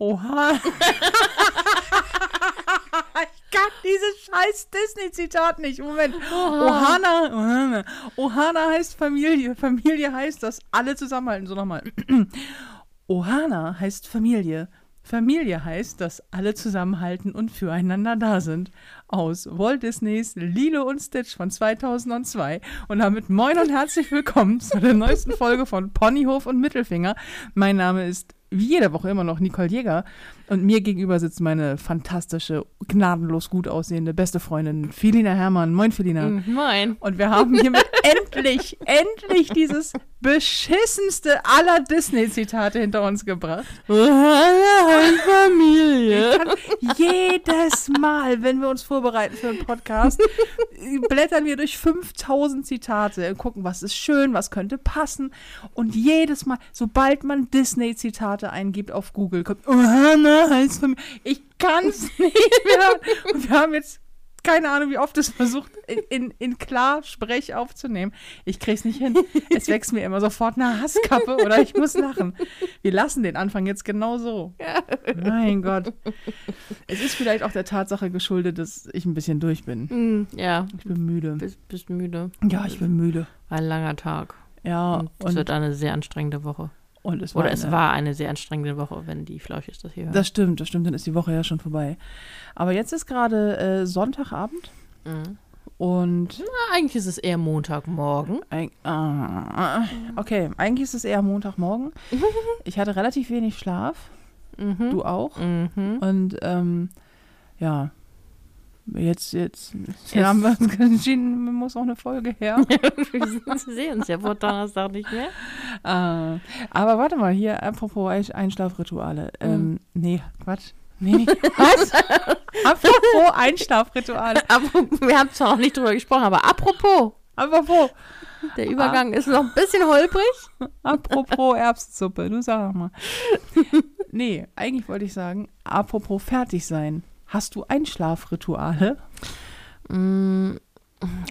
Oha. ich kann dieses scheiß Disney-Zitat nicht. Moment. Ohana, Ohana. Ohana heißt Familie. Familie heißt, dass alle zusammenhalten. So nochmal. Ohana heißt Familie. Familie heißt, dass alle zusammenhalten und füreinander da sind. Aus Walt Disneys Lilo und Stitch von 2002. Und damit moin und herzlich willkommen zu der neuesten Folge von Ponyhof und Mittelfinger. Mein Name ist wie jede Woche immer noch Nicole Jäger. Und mir gegenüber sitzt meine fantastische, gnadenlos gut aussehende beste Freundin Felina Hermann. Moin, Felina. Moin. Und wir haben hiermit endlich, endlich dieses beschissenste aller Disney-Zitate hinter uns gebracht. Familie. Jedes Mal, wenn wir uns vorbereiten für einen Podcast, blättern wir durch 5000 Zitate und gucken, was ist schön, was könnte passen. Und jedes Mal, sobald man Disney-Zitate eingibt auf Google, kommt, Ohana heißt Familie. Ich kann es nicht mehr. Und wir haben jetzt keine Ahnung, wie oft es versucht, in, in, in klar Sprech aufzunehmen. Ich krieg's nicht hin. Es wächst mir immer sofort eine Hasskappe oder ich muss lachen. Wir lassen den Anfang jetzt genau so. Mein Gott. Es ist vielleicht auch der Tatsache geschuldet, dass ich ein bisschen durch bin. Hm, ja, Ich bin müde. bist, bist müde. Ja, ich bin müde. Ein langer Tag. Ja, Und es wird eine sehr anstrengende Woche. Und es war. Oder es eine- war eine sehr anstrengende Woche, wenn die Flauschis das hier hören. Das stimmt, das stimmt, dann ist die Woche ja schon vorbei. Aber jetzt ist gerade äh, Sonntagabend Mhm. und Na, eigentlich ist es eher Montagmorgen. Eig ah, okay, eigentlich ist es eher Montagmorgen. Ich hatte relativ wenig Schlaf, Mhm. du auch. Mhm. Und ähm, ja, jetzt, jetzt, jetzt haben wir uns entschieden, muss auch eine Folge her. Wir sehen uns ja vor Donnerstag nicht mehr. äh, aber warte mal, hier, apropos Ein- Einschlafrituale. Ähm, nee, Quatsch. Nee, was? apropos Einschlafrituale. Wir haben zwar noch nicht drüber gesprochen, aber apropos, Apropos, der Übergang ist noch ein bisschen holprig. apropos Erbsensuppe, du sag mal. Nee, eigentlich wollte ich sagen, apropos fertig sein. Hast du Einschlafrituale? Mm,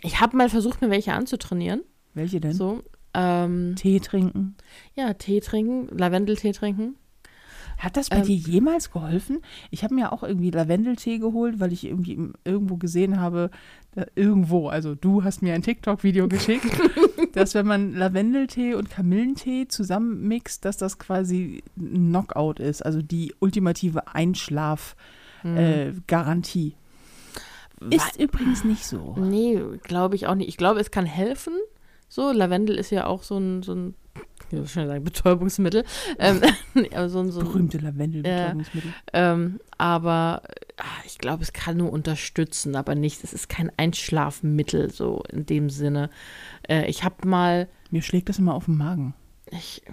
Ich habe mal versucht, mir welche anzutrainieren. Welche denn? So. Ähm, Tee trinken. ja, Tee trinken, Lavendeltee trinken. Hat das bei Ähm, dir jemals geholfen? Ich habe mir auch irgendwie Lavendeltee geholt, weil ich irgendwie irgendwo gesehen habe, irgendwo, also du hast mir ein TikTok-Video geschickt, dass wenn man Lavendeltee und Kamillentee zusammenmixt, dass das quasi ein Knockout ist, also die ultimative Einschlaf-Garantie. Äh, Garantie. ist übrigens nicht so. Nee, glaube ich auch nicht. Ich glaube, es kann helfen. So, Lavendel ist ja auch so ein, so ein ich will schon sagen, Betäubungsmittel. ähm, so so Berühmte Lavendelbetäubungsmittel. ähm, aber ah, ich glaube, es kann nur unterstützen, aber nicht, es ist kein Einschlafmittel, so in dem Sinne. Äh, ich habe mal, Mir schlägt das immer auf den Magen. ich,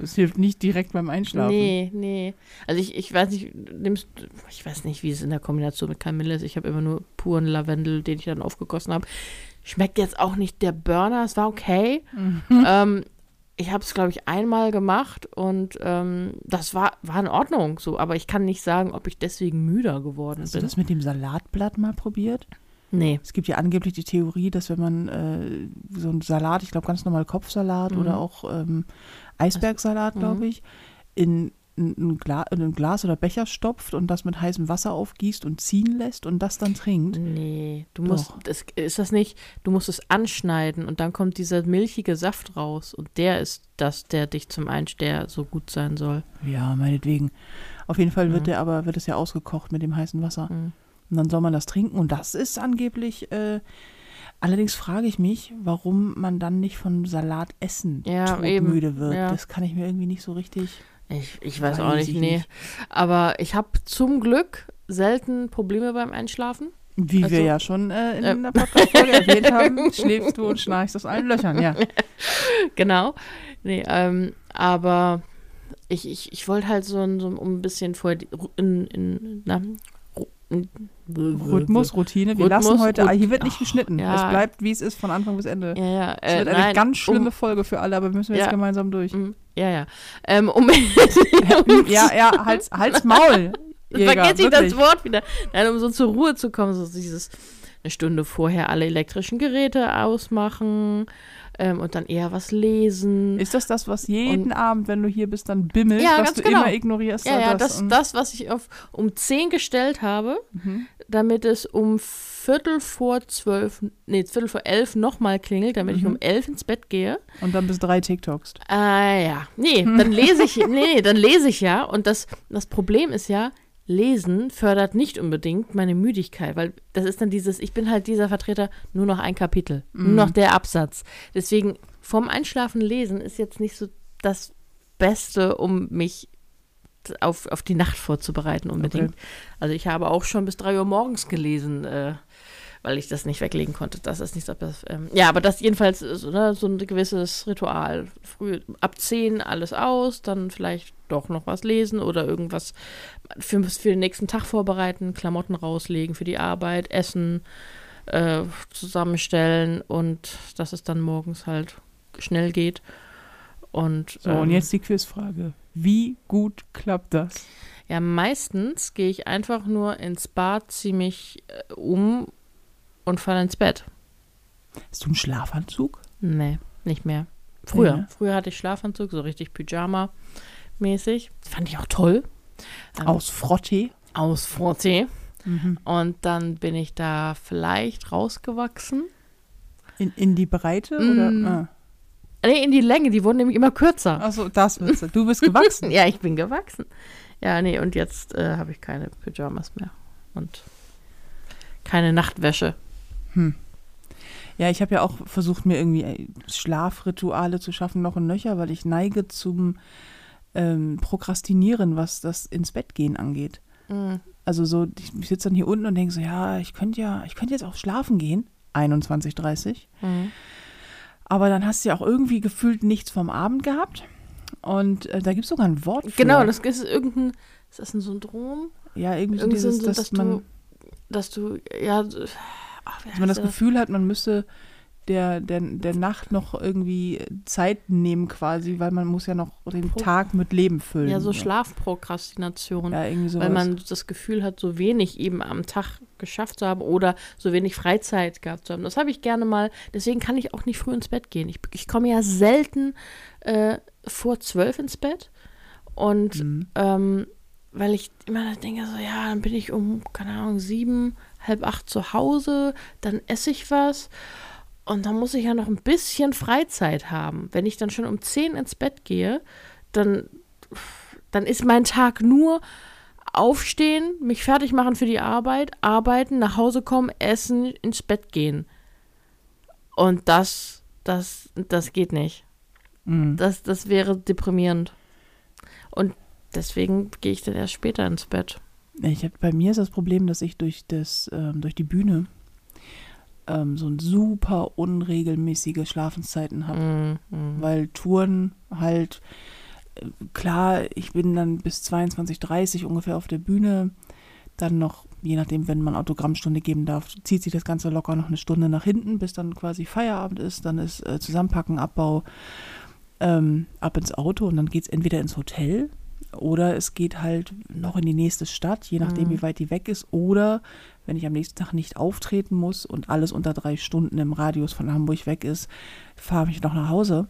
Das hilft nicht direkt beim Einschlafen. nee, nee. Also ich, ich weiß nicht, nimmst, ich weiß nicht, wie es in der Kombination mit Kamille ist. Ich habe immer nur puren Lavendel, den ich dann aufgegossen habe. Schmeckt jetzt auch nicht der Burner, es war okay. Mhm. Ähm, ich habe es, glaube ich, einmal gemacht und ähm, das war, war in Ordnung so, aber ich kann nicht sagen, ob ich deswegen müder geworden Hast du bin. das mit dem Salatblatt mal probiert? Nee. Es gibt ja angeblich die Theorie, dass wenn man äh, so einen Salat, ich glaube ganz normal Kopfsalat Mhm. oder auch ähm, Eisbergsalat, glaube ich, in ein, Gla in ein Glas oder Becher stopft und das mit heißem Wasser aufgießt und ziehen lässt und das dann trinkt. Nee, du musst, das, ist das nicht, du musst es anschneiden und dann kommt dieser milchige Saft raus und der ist das, der dich zum Einsch, der so gut sein soll. Ja, meinetwegen. Auf jeden Fall wird Mhm. der aber, wird es ja ausgekocht mit dem heißen Wasser. Mhm. Und dann soll man das trinken und das ist angeblich, äh, allerdings frage ich mich, warum man dann nicht von Salat essen Ja, eben, wird. ja. Das kann ich mir irgendwie nicht so richtig. Ich, ich weiß, auch nicht, ich nee. nicht. Aber ich habe zum Glück selten Probleme beim Einschlafen. Wie wir Also, ja schon äh, in äh, der Podcast-Folge erwähnt haben, schläfst du und schnarchst aus allen Löchern, ja. Genau. Nee, ähm, aber ich, ich, ich wollte halt so, ein- so um ein bisschen vorher die, in, in, na, in, Rhythmus, Routine. Wir Rhythmus, lassen heute, hier wird nicht geschnitten. ja. Es bleibt, wie es ist, von Anfang bis Ende. Ja, ja. Es Äh, wird eine nein, ganz schlimme um, Folge für alle, aber müssen wir jetzt gemeinsam durch. um, Ja, ja. Ähm, um, ja, ja, Hals, Hals, Maul. Jäger, vergesse ich das Wort wieder. Nein, um so zur Ruhe zu kommen, so dieses eine Stunde vorher alle elektrischen Geräte ausmachen ähm, und dann eher was lesen. Ist das das, was jeden Abend, wenn du hier bist, dann bimmelt, Ja, was ganz du genau. immer ignorierst? ja, ja, das, das, und- das, was ich auf um 10 gestellt habe, Mhm. damit es um Viertel vor zwölf, nee, Viertel vor elf nochmal klingelt, damit ich Mhm. um elf ins Bett gehe. Und dann bis drei TikToks. Äh, ja. Nee, dann lese ich, nee, nee, dann lese ich ja. Und das, das Problem ist ja, Lesen fördert nicht unbedingt meine Müdigkeit, weil das ist dann dieses, ich bin halt dieser Vertreter, nur noch ein Kapitel, nur noch der Absatz. Deswegen, vorm Einschlafen lesen ist jetzt nicht so das Beste, um mich auf, auf die Nacht vorzubereiten unbedingt. Okay. Also ich habe auch schon bis drei Uhr morgens gelesen, äh, weil ich das nicht weglegen konnte. Das ist nicht so. Ähm, ja, aber das jedenfalls ist ne, so ein gewisses Ritual. Früh ab 10 alles aus, dann vielleicht doch noch was lesen oder irgendwas für, für den nächsten Tag vorbereiten, Klamotten rauslegen für die Arbeit, Essen äh, zusammenstellen und dass es dann morgens halt schnell geht. Und, So, und ähm, jetzt die Quizfrage. Wie gut klappt das? Ja, meistens gehe ich einfach nur ins Bad, ziehe mich äh, um und falle ins Bett. Hast du einen Schlafanzug? Nee, nicht mehr. Früher. Ja. Früher hatte ich Schlafanzug, so richtig Pyjama-mäßig. Fand ich auch toll. Ähm, Aus Frottee? Aus Frottee. Mhm. Und dann bin ich da vielleicht rausgewachsen. In, in die Breite? Mm. Oder? Ah. Nee, in die Länge, die wurden nämlich immer kürzer. Achso, das willst du. Du bist gewachsen. Ja, ich bin gewachsen. Ja, nee, und jetzt äh, habe ich keine Pyjamas mehr. Und keine Nachtwäsche. Ja, ich habe ja auch versucht, mir irgendwie äh, Schlafrituale zu schaffen, noch und nöcher, weil ich neige zum ähm, Prokrastinieren, was das ins Bett gehen angeht. Mhm. Also so, ich sitze dann hier unten und denke so, ja, ich könnte ja, ich könnte jetzt auch schlafen gehen, 21.30 Mhm. Aber dann hast du ja auch irgendwie gefühlt nichts vom Abend gehabt. Und äh, da gibt es sogar ein Wort für. Genau, das ist irgendein, ist das ein Syndrom? Ja, irgendwie so Irgendwie so, dieses, so, dass, dass man, du, dass du, ja, ach, dass man das Gefühl hat, man müsste der, der, der Nacht noch irgendwie Zeit nehmen quasi, weil man muss ja noch den Pro- Tag mit Leben füllen. Ja, so Schlafprokrastination. Ja, irgendwie sowas. weil man das Gefühl hat, so wenig eben am Tag geschafft zu haben oder so wenig Freizeit gehabt zu haben. Das habe ich gerne mal. Deswegen kann ich auch nicht früh ins Bett gehen. Ich, ich komme ja selten äh, vor zwölf ins Bett. Und Mhm. ähm, weil ich immer denke, so, ja, dann bin ich um, keine Ahnung, sieben, halb acht zu Hause, dann esse ich was. Und dann muss ich ja noch ein bisschen Freizeit haben. Wenn ich dann schon um zehn ins Bett gehe, dann, dann ist mein Tag nur aufstehen, mich fertig machen für die Arbeit, arbeiten, nach Hause kommen, essen, ins Bett gehen. Und das, das, das geht nicht. Mhm. Das, das wäre deprimierend. Und deswegen gehe ich dann erst später ins Bett. Ich hab, bei mir ist das Problem, dass ich durch, das, ähm, durch die Bühne ähm, so ein super unregelmäßige Schlafenszeiten habe. Mm, mm. Weil Touren halt, äh, klar, ich bin dann bis 22.30 ungefähr auf der Bühne. Dann noch, je nachdem, wenn man Autogrammstunde geben darf, zieht sich das Ganze locker noch eine Stunde nach hinten, bis dann quasi Feierabend ist. Dann ist äh, Zusammenpacken, Abbau, ähm, ab ins Auto und dann geht es entweder ins Hotel oder es geht halt noch in die nächste Stadt, je nachdem, Mhm. wie weit die weg ist. Oder wenn ich am nächsten Tag nicht auftreten muss und alles unter drei Stunden im Radius von Hamburg weg ist, fahre ich noch nach Hause.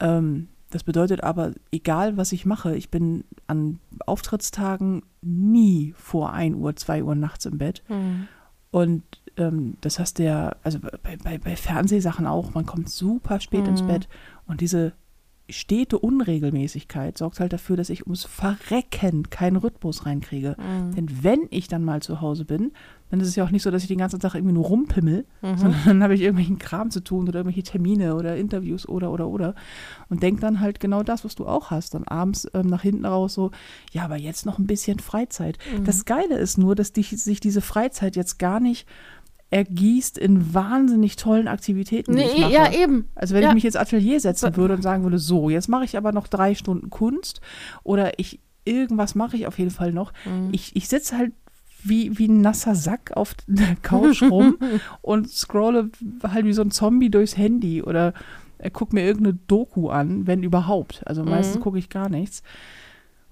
Ähm, das bedeutet aber, egal was ich mache, ich bin an Auftrittstagen nie vor 1 Uhr, 2 Uhr nachts im Bett. Mm. Und ähm, das hast du ja, also bei, bei, bei Fernsehsachen auch, man kommt super spät ins Mhm. Bett und diese stete Unregelmäßigkeit sorgt halt dafür, dass ich ums Verrecken keinen Rhythmus reinkriege. Mm. Denn wenn ich dann mal zu Hause bin, dann ist es ja auch nicht so, dass ich den ganzen Tag irgendwie nur rumpimmel, Mhm. sondern dann habe ich irgendwelchen Kram zu tun oder irgendwelche Termine oder Interviews oder oder oder und denk dann halt genau das, was du auch hast, dann abends ähm, nach hinten raus so, ja, aber jetzt noch ein bisschen Freizeit. Mhm. Das Geile ist nur, dass dich, sich diese Freizeit jetzt gar nicht ergießt in wahnsinnig tollen Aktivitäten, die ich Nee, mache. ja, eben. Also wenn Ja. ich mich ins Atelier setzen würde und sagen würde, so, jetzt mache ich aber noch drei Stunden Kunst oder ich irgendwas mache ich auf jeden Fall noch. Mhm. Ich, ich sitze halt wie, wie ein nasser Sack auf der Couch rum und scrolle halt wie so ein Zombie durchs Handy oder äh, guck mir irgendeine Doku an, wenn überhaupt. Also meistens Mhm. gucke ich gar nichts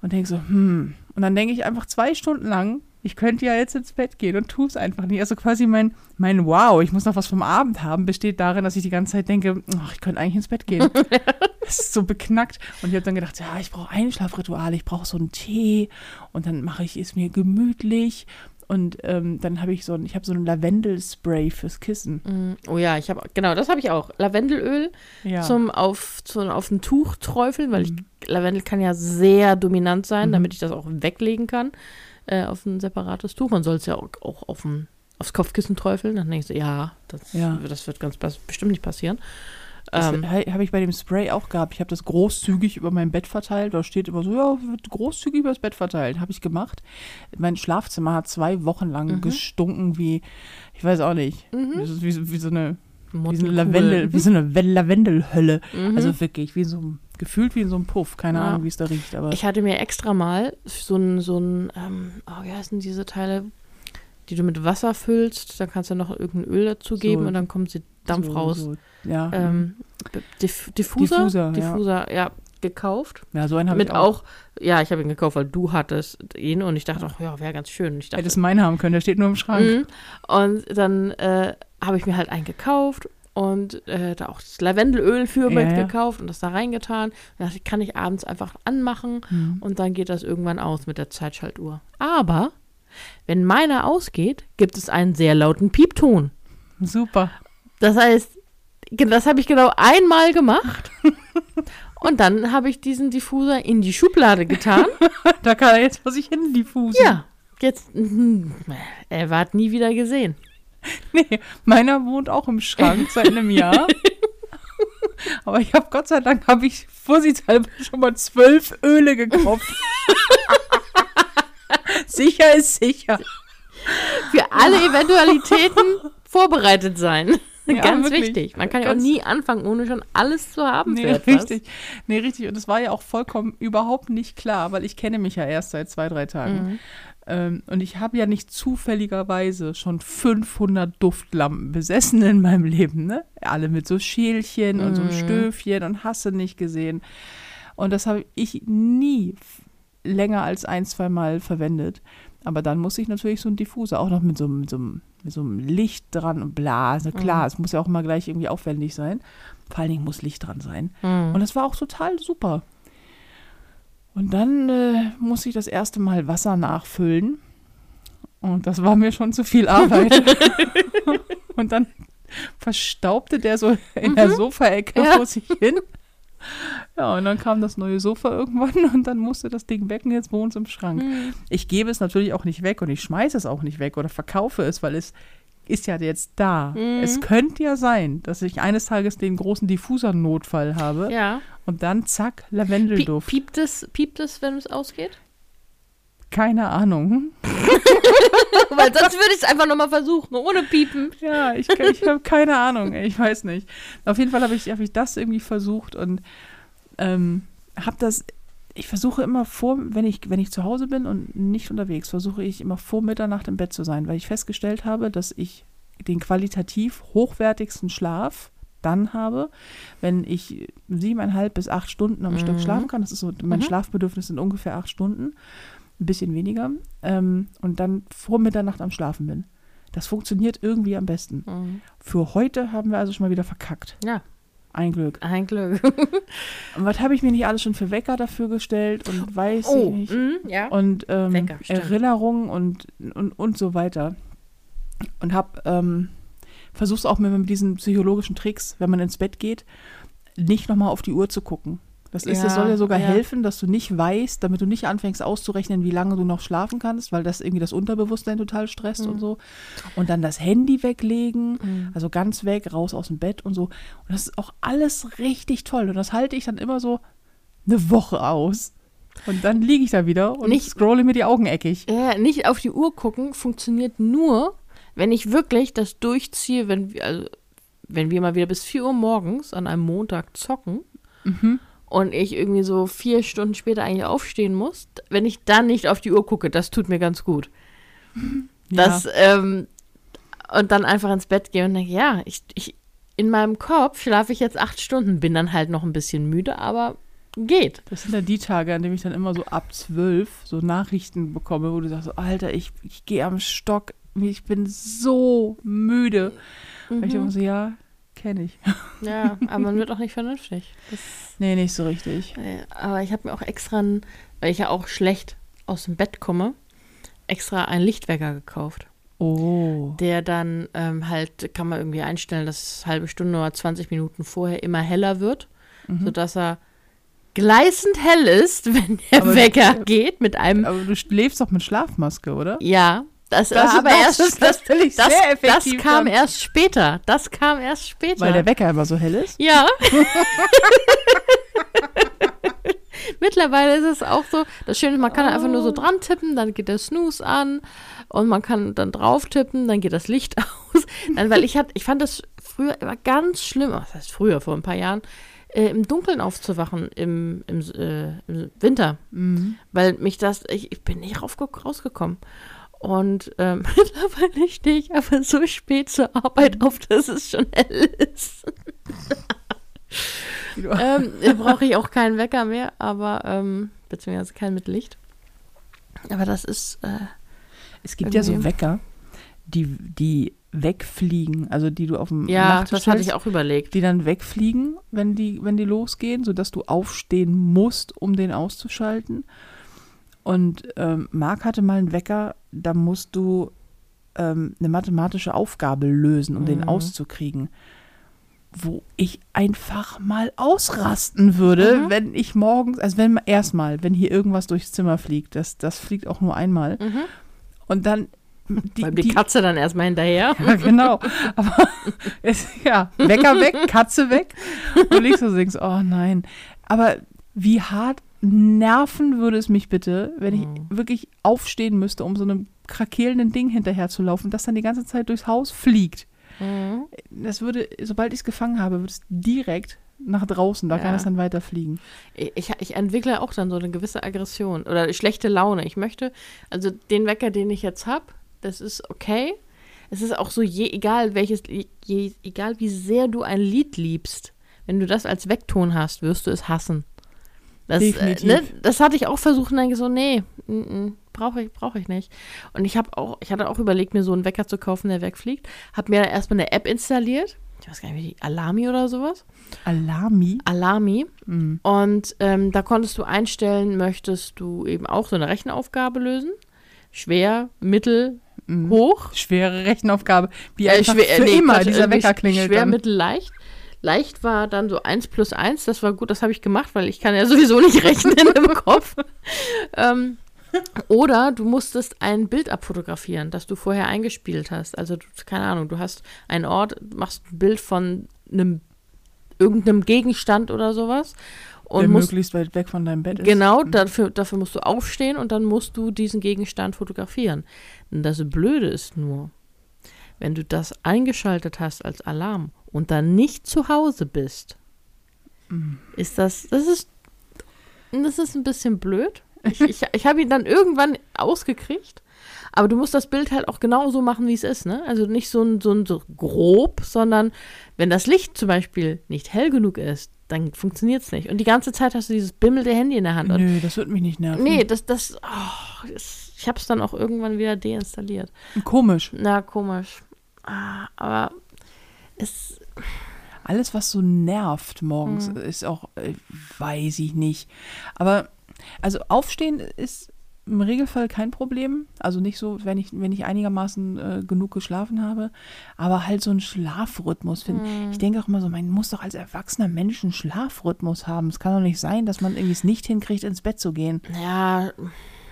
und denke so, hm. Und dann denke ich einfach zwei Stunden lang, ich könnte ja jetzt ins Bett gehen und tue es einfach nicht. Also quasi mein, mein Wow, ich muss noch was vom Abend haben, besteht darin, dass ich die ganze Zeit denke, oh, ich könnte eigentlich ins Bett gehen. das ist so beknackt. Und ich habe dann gedacht, ja, ich brauche Einschlafrituale, ich brauche so einen Tee und dann mache ich es mir gemütlich und ähm, dann habe ich so ein, ich habe so ein Lavendelspray fürs Kissen. Mm, oh ja, ich habe, genau, das habe ich auch. Lavendelöl Ja. zum auf, zum auf ein Tuch träufeln, weil ich, Lavendel kann ja sehr dominant sein, Mhm. damit ich das auch weglegen kann äh, auf ein separates Tuch. Man soll es ja auch, auch auf ein, aufs Kopfkissen träufeln. Dann denkst du, ja, das, Ja. das wird ganz best- bestimmt nicht passieren. Ähm, habe ich bei dem Spray auch gehabt. Ich habe das großzügig über mein Bett verteilt. Da steht immer so, ja, wird großzügig über das Bett verteilt. Habe ich gemacht. Mein Schlafzimmer hat zwei Wochen lang Mhm. gestunken wie, ich weiß auch nicht, wie, so- wie, so- wie so eine, wie so eine. Lavendel, wie so eine Lavendelhölle. Mhm. Also wirklich, wie so ein, gefühlt wie in so einem Puff. Keine Ja. Ahnung, wie es da riecht. Aber Ich hatte mir extra mal so ein, so ein ähm, oh, wie heißen diese Teile, die du mit Wasser füllst, dann kannst du noch irgendein Öl dazugeben So- und dann kommt sie Dampf so, raus. So, ja. Ähm, Diff Diffuser? Diffuser, ja. Diffuser, ja. gekauft. ja, so einen habe Mit ich auch. auch, ja, ich habe ihn gekauft, weil du hattest ihn und ich dachte, ach ja, wäre ganz schön. Und Ich dachte, Hättest meinen haben können, der steht nur im Schrank. Mhm. Und dann äh, habe ich mir halt einen gekauft und äh, da auch das Lavendelöl für Ja, ja. gekauft und das da reingetan. Und dachte, kann ich abends einfach anmachen Mhm. und dann geht das irgendwann aus mit der Zeitschaltuhr. Aber wenn meiner ausgeht, gibt es einen sehr lauten Piepton. Super. Das heißt, das habe ich genau einmal gemacht. Und dann habe ich diesen Diffuser in die Schublade getan. Da kann er jetzt vor sich hin diffusen. Ja, jetzt, er war nie wieder gesehen. Nee, meiner wohnt auch im Schrank seit einem Jahr. Aber ich habe Gott sei Dank habe ich vorsichtshalber schon mal zwölf Öle gekauft. sicher ist sicher. Für alle Eventualitäten vorbereitet sein. Ja, Ganz wirklich. wichtig. Man kann ja auch nie anfangen, ohne schon alles zu haben für Nee, richtig. Nee, richtig. Und es war ja auch vollkommen überhaupt nicht klar, weil ich kenne mich ja erst seit zwei, drei Tagen. Mhm. Ähm, und ich habe ja nicht zufälligerweise schon 500 Duftlampen besessen in meinem Leben, ne? Alle mit so Schälchen und so einem Mhm. Stöfchen und hasse nicht gesehen. Und das habe ich nie länger als ein, zwei Mal verwendet. Aber dann muss ich natürlich so einen Diffuser, auch noch mit so, einem- mit so, mit so einem Licht dran und bla. Also klar, Mhm. es muss ja auch immer gleich irgendwie aufwendig sein. Vor allen Dingen muss Licht dran sein. Mhm. Und das war auch total super. Und dann äh, musste ich das erste Mal Wasser nachfüllen. Und das war mir schon zu viel Arbeit. und dann verstaubte der so in der Sofaecke Ja. vor sich hin. Ja, und dann kam das neue Sofa irgendwann und dann musste das Ding weg und jetzt wohnt es im Schrank. Mhm. Ich gebe es natürlich auch nicht weg und ich schmeiße es auch nicht weg oder verkaufe es, weil es ist ja jetzt da. Mhm. Es könnte ja sein, dass ich eines Tages den großen Diffusernotfall habe Ja. und dann zack, Pie Lavendelduft. piept, es, piept es, wenn es ausgeht? Keine Ahnung. Weil sonst würde ich es einfach nochmal versuchen, ohne Piepen. Ja, ich, ich habe keine Ahnung. Ich weiß nicht. Auf jeden Fall habe ich, hab ich das irgendwie versucht und ähm, habe das. Ich versuche immer vor, wenn ich, wenn ich zu Hause bin und nicht unterwegs, versuche ich immer vor Mitternacht im Bett zu sein, weil ich festgestellt habe, dass ich den qualitativ hochwertigsten Schlaf dann habe, wenn ich siebeneinhalb bis acht Stunden am Mhm. Stück schlafen kann. Das ist so, mein Mhm. Schlafbedürfnis sind ungefähr acht Stunden, ein bisschen weniger. Ähm, und dann vor Mitternacht am Schlafen bin. Das funktioniert irgendwie am besten. Mhm. Für heute haben wir also schon mal wieder verkackt. Ja, Ein Glück. ein Glück. Und was habe ich mir nicht alles schon für Wecker dafür gestellt und weiß Oh, ich nicht. mhm, ja. Und ähm, Wecker. Erinnerungen und, und, und so weiter. Und habe ähm, versucht auch mit, mit diesen psychologischen Tricks, wenn man ins Bett geht, nicht nochmal auf die Uhr zu gucken. Das, ist, das Ja, soll ja sogar ja. helfen, dass du nicht weißt, damit du nicht anfängst auszurechnen, wie lange du noch schlafen kannst, weil das irgendwie das Unterbewusstsein total stresst Mhm. und so. Und dann das Handy weglegen, Mhm. also ganz weg, raus aus dem Bett und so. Und das ist auch alles richtig toll. Und das halte ich dann immer so eine Woche aus. Und dann liege ich da wieder und Nicht- scrolle mir die Augen eckig. Ja, nicht auf die Uhr gucken funktioniert nur, wenn ich wirklich das durchziehe, wenn wir, also, wenn wir mal wieder bis 4 Uhr morgens an einem Montag zocken Mhm. Und ich irgendwie so vier Stunden später eigentlich aufstehen muss, wenn ich dann nicht auf die Uhr gucke, das tut mir ganz gut. Das, ähm, und dann einfach ins Bett gehe und denke, ja, ich, ich, in meinem Kopf schlafe ich jetzt acht Stunden, bin dann halt noch ein bisschen müde, aber geht. Das sind dann die Tage, an denen ich dann immer so ab zwölf so Nachrichten bekomme, wo du sagst, so, Alter, ich, ich gehe am Stock, ich bin so müde. Mhm. ich immer so, ja, kenne ich. Ja, aber man wird auch nicht vernünftig. Das, nee, nicht so richtig. aber ich habe mir auch extra, weil ich ja auch schlecht aus dem Bett komme, extra einen Lichtwecker gekauft. Oh. Der dann ähm, halt, kann man irgendwie einstellen, dass es halbe Stunde oder 20 Minuten vorher immer heller wird, mhm. sodass er gleißend hell ist, wenn der aber Wecker du, geht mit einem. Aber du schläfst doch mit Schlafmaske, oder? Ja. Das, das aber das, erst, das, das, das, das kam dann. erst später. Das kam erst später. Weil der Wecker immer so hell ist? Ja. Mittlerweile ist es auch so, das Schöne ist, man kann oh. einfach nur so dran tippen, dann geht der Snooze an und man kann dann drauf tippen, dann geht das Licht aus. Dann, weil ich, hat, ich fand das früher immer ganz schlimm, was heißt früher, vor ein paar Jahren, äh, im Dunkeln aufzuwachen im, im, äh, im Winter. Mhm. Weil mich das, ich, ich bin nicht rausgekommen. Und ähm, mittlerweile stehe ich aber so spät zur Arbeit auf, dass es schon hell ist. ähm, brauche ich auch keinen Wecker mehr, aber ähm, beziehungsweise kein mit Licht. Aber das ist. Äh, es gibt ja so Wecker, die, die wegfliegen, also die du auf dem Ja, Nachttisch das hatte ich auch überlegt. Die dann wegfliegen, wenn die, wenn die losgehen, sodass du aufstehen musst, um den auszuschalten. Und ähm, Marc hatte mal einen Wecker, da musst du ähm, eine mathematische Aufgabe lösen, um mhm. den auszukriegen. Wo ich einfach mal ausrasten würde, mhm. wenn ich morgens, also wenn erstmal, wenn hier irgendwas durchs Zimmer fliegt, das, das fliegt auch nur einmal. Mhm. Und dann die, Weil die, die, Katze dann erstmal hinterher. Ja, genau. Aber es, ja, Wecker weg, Katze weg. Und ich so denkst, oh nein. Aber wie hart nerven würde es mich bitte, wenn ich mhm. wirklich aufstehen müsste, um so einem krakelnden Ding hinterher zu laufen, das dann die ganze Zeit durchs Haus fliegt. Mhm. Das würde, sobald ich es gefangen habe, würde es direkt nach draußen, da ja. kann es dann weiterfliegen. Ich, ich entwickle auch dann so eine gewisse Aggression oder schlechte Laune. Ich möchte, also den Wecker, den ich jetzt habe, das ist okay. Es ist auch so, je, egal welches, je, egal wie sehr du ein Lied liebst, wenn du das als Weckton hast, wirst du es hassen. Das, äh, ne, das hatte ich auch versucht und denke so, nee, brauche ich, brauch ich nicht. Und ich habe auch, ich hatte auch überlegt, mir so einen Wecker zu kaufen, der wegfliegt. Habe mir erstmal eine App installiert. Ich weiß gar nicht, wie die, Alami oder sowas. Alami? Alami. Mhm. Und ähm, da konntest du einstellen, möchtest du eben auch so eine Rechenaufgabe lösen. Schwer, mittel, mhm. hoch. Schwere Rechenaufgabe. Wie äh, schwer, für nee, immer dieser Wecker klingelt. Schwer, dann. mittel, leicht. Leicht war dann so 1 plus 1, das war gut, das habe ich gemacht, weil ich kann ja sowieso nicht rechnen im Kopf. ähm, oder du musstest ein Bild abfotografieren, das du vorher eingespielt hast. Also, keine Ahnung, du hast einen Ort, machst ein Bild von einem irgendeinem Gegenstand oder sowas. Und Der musst, möglichst weit weg von deinem Bett ist. Genau, mhm. dafür, dafür musst du aufstehen und dann musst du diesen Gegenstand fotografieren. Und das Blöde ist nur, wenn du das eingeschaltet hast als Alarm und dann nicht zu Hause bist, mhm. ist das, das ist, das ist ein bisschen blöd. Ich, ich, ich habe ihn dann irgendwann ausgekriegt. Aber du musst das Bild halt auch genau so machen, wie es ist, ne? Also nicht so, ein, so, ein, so grob, sondern wenn das Licht zum Beispiel nicht hell genug ist, dann funktioniert es nicht. Und die ganze Zeit hast du dieses bimmelte Handy in der Hand. Nö, das wird mich nicht nerven. Nee, das, das, oh, das ich habe es dann auch irgendwann wieder deinstalliert. Komisch. Na, komisch. Ah, aber es. Alles, was so nervt morgens, mhm. ist auch, äh, weiß ich nicht. Aber, also aufstehen ist im Regelfall kein Problem. Also nicht so, wenn ich, wenn ich einigermaßen äh, genug geschlafen habe. Aber halt so ein Schlafrhythmus finden. Mhm. Ich denke auch immer so, man muss doch als erwachsener Mensch einen Schlafrhythmus haben. Es kann doch nicht sein, dass man irgendwie es nicht hinkriegt, ins Bett zu gehen. Ja,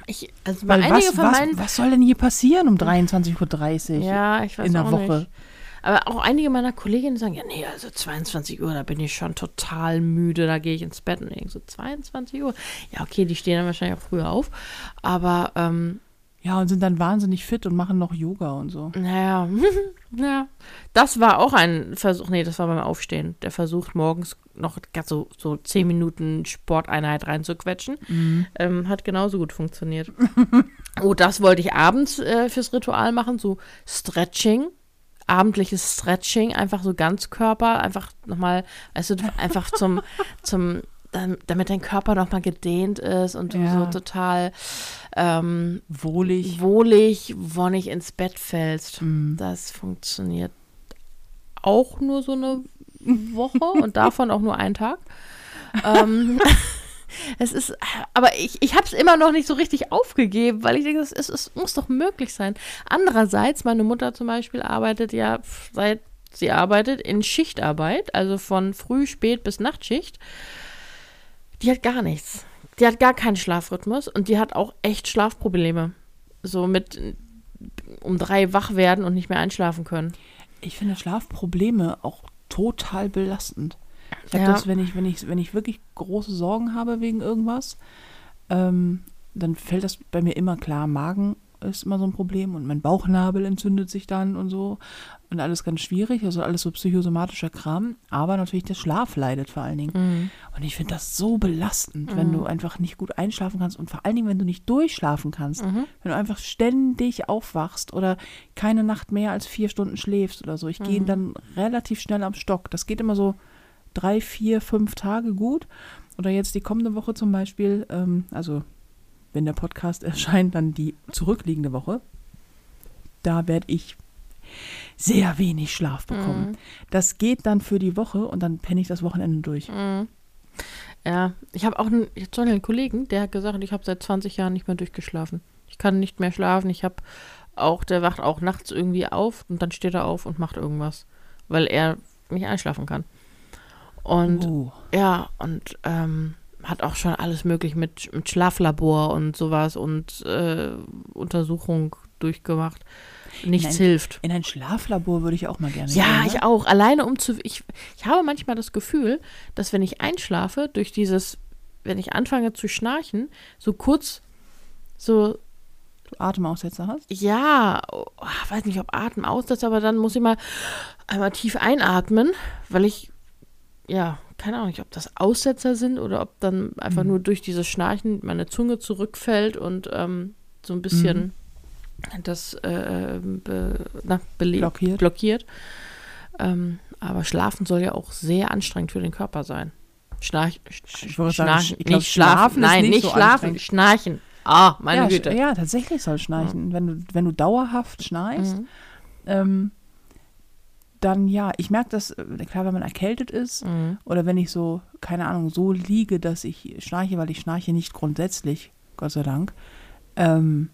ich, also bei was, was, was, soll denn hier passieren um 23.30 Uhr ja, ich weiß in der Woche? Nicht. Aber auch einige meiner Kolleginnen sagen, ja, nee, also 22 Uhr, da bin ich schon total müde, da gehe ich ins Bett und denke so, 22 Uhr. Ja, okay, die stehen dann wahrscheinlich auch früher auf. Aber ähm, ja, und sind dann wahnsinnig fit und machen noch Yoga und so. Naja, ja. Das war auch ein Versuch, nee, das war beim Aufstehen. Der versucht morgens noch so, so 10 Minuten Sporteinheit reinzuquetschen. Mhm. Ähm, hat genauso gut funktioniert. oh, das wollte ich abends äh, fürs Ritual machen, so Stretching abendliches Stretching, einfach so Ganzkörper, einfach nochmal, du, einfach zum, zum damit dein Körper nochmal gedehnt ist und du Ja. so total ähm, Wohlig. wohlig, wonnig ins Bett fällst. Mm. Das funktioniert auch nur so eine Woche und davon auch nur einen Tag. ähm, es ist, aber ich, ich habe es immer noch nicht so richtig aufgegeben, weil ich denke, es, ist, es muss doch möglich sein. Andererseits, meine Mutter zum Beispiel arbeitet ja seit sie arbeitet in Schichtarbeit, also von früh, spät bis Nachtschicht. Die hat gar nichts. Die hat gar keinen Schlafrhythmus und die hat auch echt Schlafprobleme. So mit um drei wach werden und nicht mehr einschlafen können. Ich finde Schlafprobleme auch total belastend. Ich habe Ja. das, wenn ich, wenn ich, wenn ich wirklich große Sorgen habe wegen irgendwas, ähm, dann fällt das bei mir immer klar. Magen ist immer so ein Problem und mein Bauchnabel entzündet sich dann und so. Und alles ganz schwierig, also alles so psychosomatischer Kram. Aber natürlich der Schlaf leidet vor allen Dingen. Und ich finde das so belastend, wenn du einfach nicht gut einschlafen kannst und vor allen Dingen, wenn du nicht durchschlafen kannst. Wenn du einfach ständig aufwachst oder keine Nacht mehr als vier Stunden schläfst oder so. Ich gehe dann relativ schnell am Stock. Das geht immer so drei, vier, fünf Tage gut. Oder jetzt die kommende Woche zum Beispiel, ähm, also wenn der Podcast erscheint, dann die zurückliegende Woche. Da werde ich sehr wenig Schlaf bekommen. Das geht dann für die Woche und dann penne ich das Wochenende durch. Ja, ich habe auch einen, ich hab einen Kollegen, der hat gesagt, ich habe seit 20 Jahren nicht mehr durchgeschlafen. Ich kann nicht mehr schlafen. Ich habe auch, der wacht auch nachts irgendwie auf und dann steht er auf und macht irgendwas, weil er nicht einschlafen kann. Und Oh. ja, und ähm, hat auch schon alles möglich mit, mit Schlaflabor und sowas und äh, Untersuchung durchgemacht. Nichts Nein. hilft. In ein Schlaflabor würde ich auch mal gerne Ja, gehen. ne? ich auch. Alleine um zu. Ich, ich habe manchmal das Gefühl, dass wenn ich einschlafe, durch dieses, wenn ich anfange zu schnarchen, so kurz, so, Du Atemaussetzer hast? ja, oh, weiß nicht, ob Atem aussetzt, aber dann muss ich mal einmal tief einatmen, weil ich, ja, keine Ahnung, ob das Aussetzer sind oder ob dann einfach Mhm. nur durch dieses Schnarchen meine Zunge zurückfällt und ähm, so ein bisschen das äh, be, na, Blockiert. blockiert. Ähm, aber schlafen soll ja auch sehr anstrengend für den Körper sein. Schnarch, Ich wollte sagen, schnarchen, ich glaub, nicht schlafen, Schlafen ist nein, nicht nicht, so schlafen, schnarchen. Ah, meine ja, Güte. sch- ja, tatsächlich soll schnarchen. Wenn, du, wenn du dauerhaft schnarchst, Mhm. ähm, dann ja, ich merke das, äh, klar, wenn man erkältet ist Mhm. oder wenn ich so, keine Ahnung, so liege, dass ich schnarche, weil ich schnarche nicht grundsätzlich, Gott sei Dank, ähm,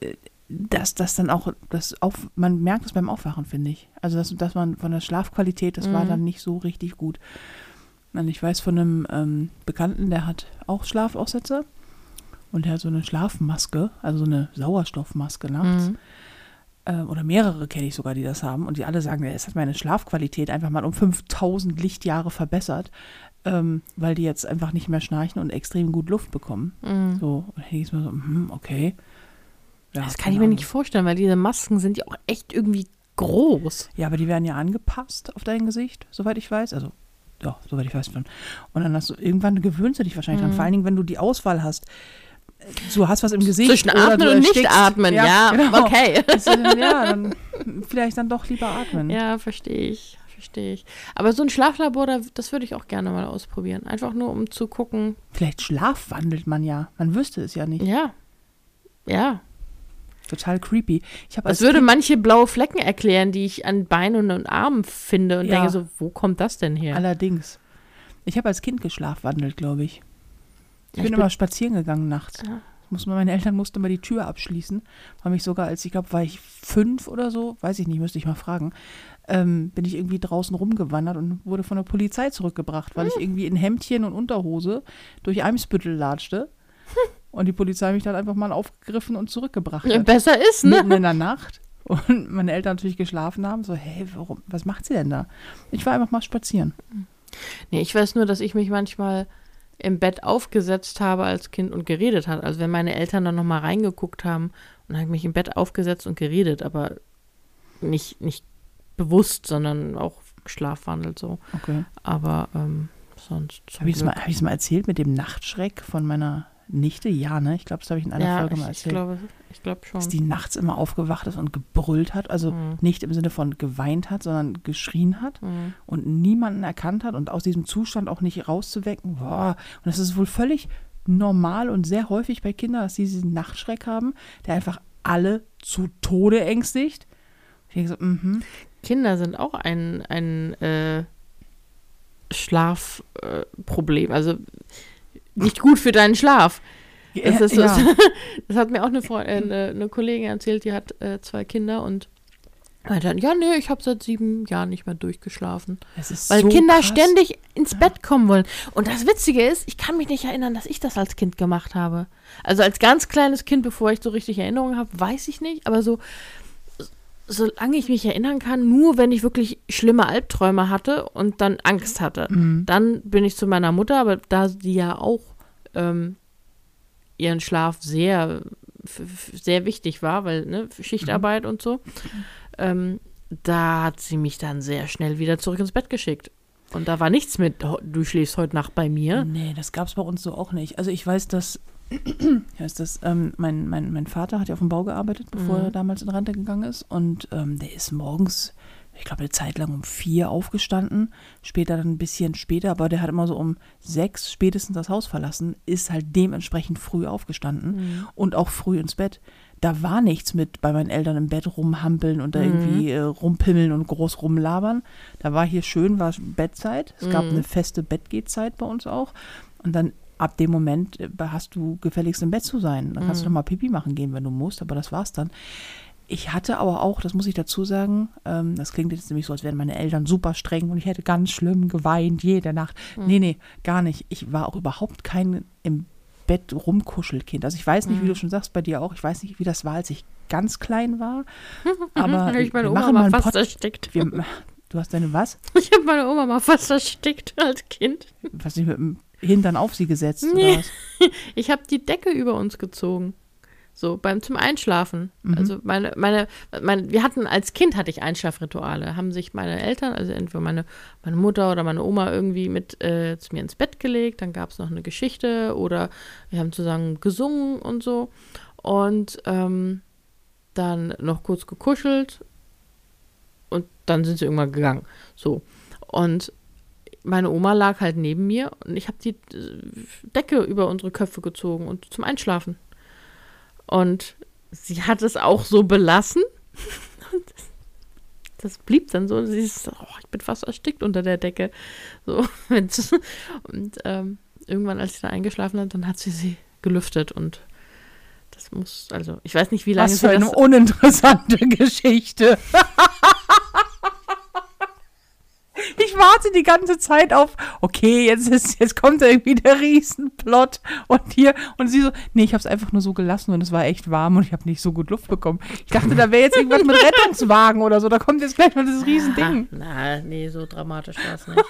äh, dass das dann auch, das auf, man merkt es beim Aufwachen, finde ich. Also, dass, dass man von der Schlafqualität, das war Mhm. dann nicht so richtig gut. Und ich weiß von einem ähm, Bekannten, der hat auch Schlafaussetzer und der hat so eine Schlafmaske, also so eine Sauerstoffmaske nachts. Mhm. Äh, oder mehrere kenne ich sogar, die das haben. Und die alle sagen, es hat meine Schlafqualität einfach mal um 5000 Lichtjahre verbessert, ähm, weil die jetzt einfach nicht mehr schnarchen und extrem gut Luft bekommen. Mhm. So, und ich mir so, hm, okay. Ja, Das kann ich mir Ahnung. nicht vorstellen, weil diese Masken sind ja auch echt irgendwie groß. Ja, aber die werden ja angepasst auf dein Gesicht, soweit ich weiß. Also, ja, soweit ich weiß schon. Und dann hast du, irgendwann gewöhnst du dich wahrscheinlich dran. Mhm. Vor allen Dingen, wenn du die Auswahl hast. Du hast was im Gesicht. Zwischen oder atmen du und nicht atmen, ja, genau. okay. Ja, dann vielleicht dann doch lieber atmen. Ja, verstehe ich, verstehe ich. Aber so ein Schlaflabor, da- das würde ich auch gerne mal ausprobieren. Einfach nur, um zu gucken, Vielleicht schlafwandelt man ja. Man wüsste es ja nicht. ja, ja. Total creepy. Ich Das als würde manche blaue Flecken erklären, die ich an Beinen und Armen finde und Ja. denke so, wo kommt das denn her? allerdings. Ich habe als Kind geschlafwandelt, glaube ich. Ich Ja, bin ich immer spazieren gegangen nachts. Ja. Muss meine Eltern mussten immer die Tür abschließen. Haben mich sogar, als ich glaube, war ich fünf oder so, weiß ich nicht, müsste ich mal fragen, ähm, bin ich irgendwie draußen rumgewandert und wurde von der Polizei zurückgebracht, weil ich irgendwie in Hemdchen und Unterhose durch Eimsbüttel latschte. Und die Polizei mich dann einfach mal aufgegriffen und zurückgebracht Ja, hat. Besser ist, Mitten ne? in der Nacht. Und meine Eltern natürlich geschlafen haben. So, hey, warum, was macht sie denn da? Ich war einfach mal spazieren. Nee, ich weiß nur, dass ich mich manchmal im Bett aufgesetzt habe als Kind und geredet hat. Also wenn meine Eltern dann nochmal reingeguckt haben und dann habe ich mich im Bett aufgesetzt und geredet, aber nicht, nicht bewusst, sondern auch schlafwandelt so. Okay. Aber ähm, sonst. Habe ich, Glück. mal- hab mal erzählt mit dem Nachtschreck von meiner Nichte, ja, ne? Ich glaube, das habe ich in einer ja, Folge mal ich, ich erzählt. glaube ich glaub schon. dass die nachts immer aufgewacht ist und gebrüllt hat. Also Mhm. nicht im Sinne von geweint hat, sondern geschrien hat Mhm. und niemanden erkannt hat und aus diesem Zustand auch nicht rauszuwecken. Boah. Und das ist wohl völlig normal und sehr häufig bei Kindern, dass sie diesen Nachtschreck haben, der einfach alle zu Tode ängstigt. Ich denke so, mhm. Kinder sind auch ein, ein äh, Schlafproblem. also nicht gut für deinen Schlaf. Das, ist, ja. das, das hat mir auch eine, Freund, äh, eine, eine Kollegin erzählt, die hat äh, zwei Kinder und meinte dann, ja, nee, ich habe seit sieben Jahren nicht mehr durchgeschlafen. Weil so Kinder krass. ständig ins Bett kommen wollen. Und das Witzige ist, ich kann mich nicht erinnern, dass ich das als Kind gemacht habe. Also als ganz kleines Kind, bevor ich so richtig Erinnerungen habe, weiß ich nicht. Aber so, solange ich mich erinnern kann, nur wenn ich wirklich schlimme Albträume hatte und dann Angst hatte. Mhm. Dann bin ich zu meiner Mutter, aber da die ja auch ähm, ihren Schlaf sehr, sehr wichtig war, weil ne, Schichtarbeit und so, ähm, da hat sie mich dann sehr schnell wieder zurück ins Bett geschickt. Und da war nichts mit, "Oh, du schläfst heute Nacht bei mir. Nee, das gab es bei uns so auch nicht. Also ich weiß, dass, heißt das, ähm, mein, mein, mein Vater hat ja auf dem Bau gearbeitet, bevor Mhm. er damals in Rente gegangen ist. Und ähm, der ist morgens, ich glaube, eine Zeit lang um vier aufgestanden, später dann ein bisschen später, aber der hat immer so um sechs spätestens das Haus verlassen, ist halt dementsprechend früh aufgestanden Mhm. und auch früh ins Bett. Da war nichts mit bei meinen Eltern im Bett rumhampeln und da Mhm. irgendwie äh, rumpimmeln und groß rumlabern. Da war hier schön, war Bettzeit. Es gab Mhm. eine feste Bettgehzeit bei uns auch. Und dann ab dem Moment äh, hast du gefälligst im Bett zu sein. Dann kannst du Mhm. noch mal Pipi machen gehen, wenn du musst, aber das war's dann. Ich hatte aber auch, das muss ich dazu sagen, ähm, das klingt jetzt nämlich so, als wären meine Eltern super streng und ich hätte ganz schlimm geweint jede Nacht. Mhm. Nee, nee, gar nicht. Ich war auch überhaupt kein im Bett rumkuschelkind. Also ich weiß nicht, wie Mhm. du schon sagst, bei dir auch, ich weiß nicht, wie das war, als ich ganz klein war. Aber ich meine wir Oma mal fast Pod erstickt. wir, Du hast deine was? Ich habe meine Oma mal fast erstickt als Kind. Was nicht mit dem Hintern auf sie gesetzt Nee. oder was? Ich habe die Decke über uns gezogen. So, beim zum Einschlafen. Mhm. Also meine, meine, meine, wir hatten als Kind hatte ich Einschlafrituale. Haben sich meine Eltern, also entweder meine, meine Mutter oder meine Oma irgendwie mit äh, zu mir ins Bett gelegt, dann gab es noch eine Geschichte oder wir haben zusammen gesungen und so. Und ähm, dann noch kurz gekuschelt und dann sind sie irgendwann gegangen. So. Und meine Oma lag halt neben mir und ich habe die äh, Decke über unsere Köpfe gezogen und zum Einschlafen. Und sie hat es auch so belassen. Und das blieb dann so. Sie ist, oh, ich bin fast erstickt unter der Decke. So. Und ähm, irgendwann, als sie da eingeschlafen hat, dann hat sie sie gelüftet und das muss, also ich weiß nicht, wie lange Was für eine das uninteressante Geschichte. Ich warte die ganze Zeit auf, okay, jetzt, ist, jetzt kommt irgendwie der Riesenplot und hier und sie so, nee, ich habe es einfach nur so gelassen und es war echt warm und ich habe nicht so gut Luft bekommen. Ich dachte, da wäre jetzt irgendwas mit Rettungswagen oder so, da kommt jetzt gleich mal dieses Riesending. Na, nee, so dramatisch war es nicht.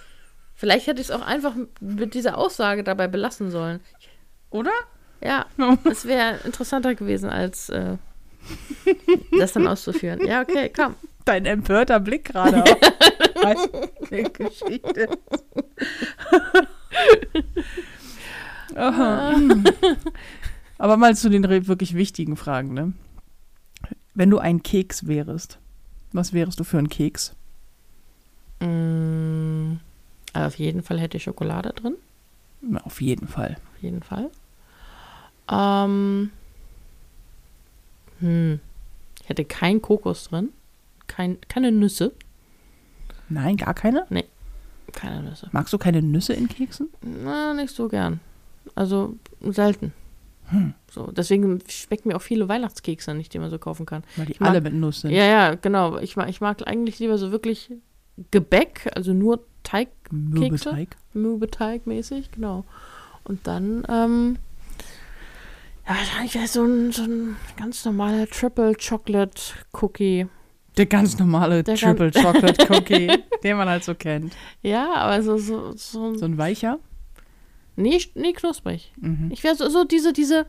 Vielleicht hätte ich es auch einfach mit dieser Aussage dabei belassen sollen. Oder? Ja, es wäre interessanter gewesen, als äh, das dann auszuführen. Ja, okay, komm. Dein empörter Blick gerade auf. Geschichte. Aha. Aber mal zu den wirklich wichtigen Fragen, ne? Wenn du ein Keks wärest, was wärest du für ein Keks? Mm, auf jeden Fall hätte ich Schokolade drin. Na, auf jeden Fall. Auf jeden Fall. Ähm, hm. Ich hätte kein Kokos drin. Kein, keine Nüsse. Nein, gar keine? Keine Nüsse. Magst du keine Nüsse in Keksen? Na, nicht so gern. Also selten. Hm. So, deswegen schmecken mir auch viele Weihnachtskekse nicht, die man so kaufen kann. Weil die Ich mag- alle mit Nuss sind. Ja, ja, genau. Ich mag, ich mag eigentlich lieber so wirklich Gebäck, also nur Teig, Mürbeteig. Mübeteig mäßig, genau. Und dann, ähm, ja, wahrscheinlich wäre so ein, so ein ganz normaler Triple Chocolate Cookie. Der ganz normale Der Triple Chocolate Cookie, den man halt so kennt. Ja, aber so, so, so, So ein weicher? nee, nee, knusprig. Mhm. Ich wäre so, so diese, diese,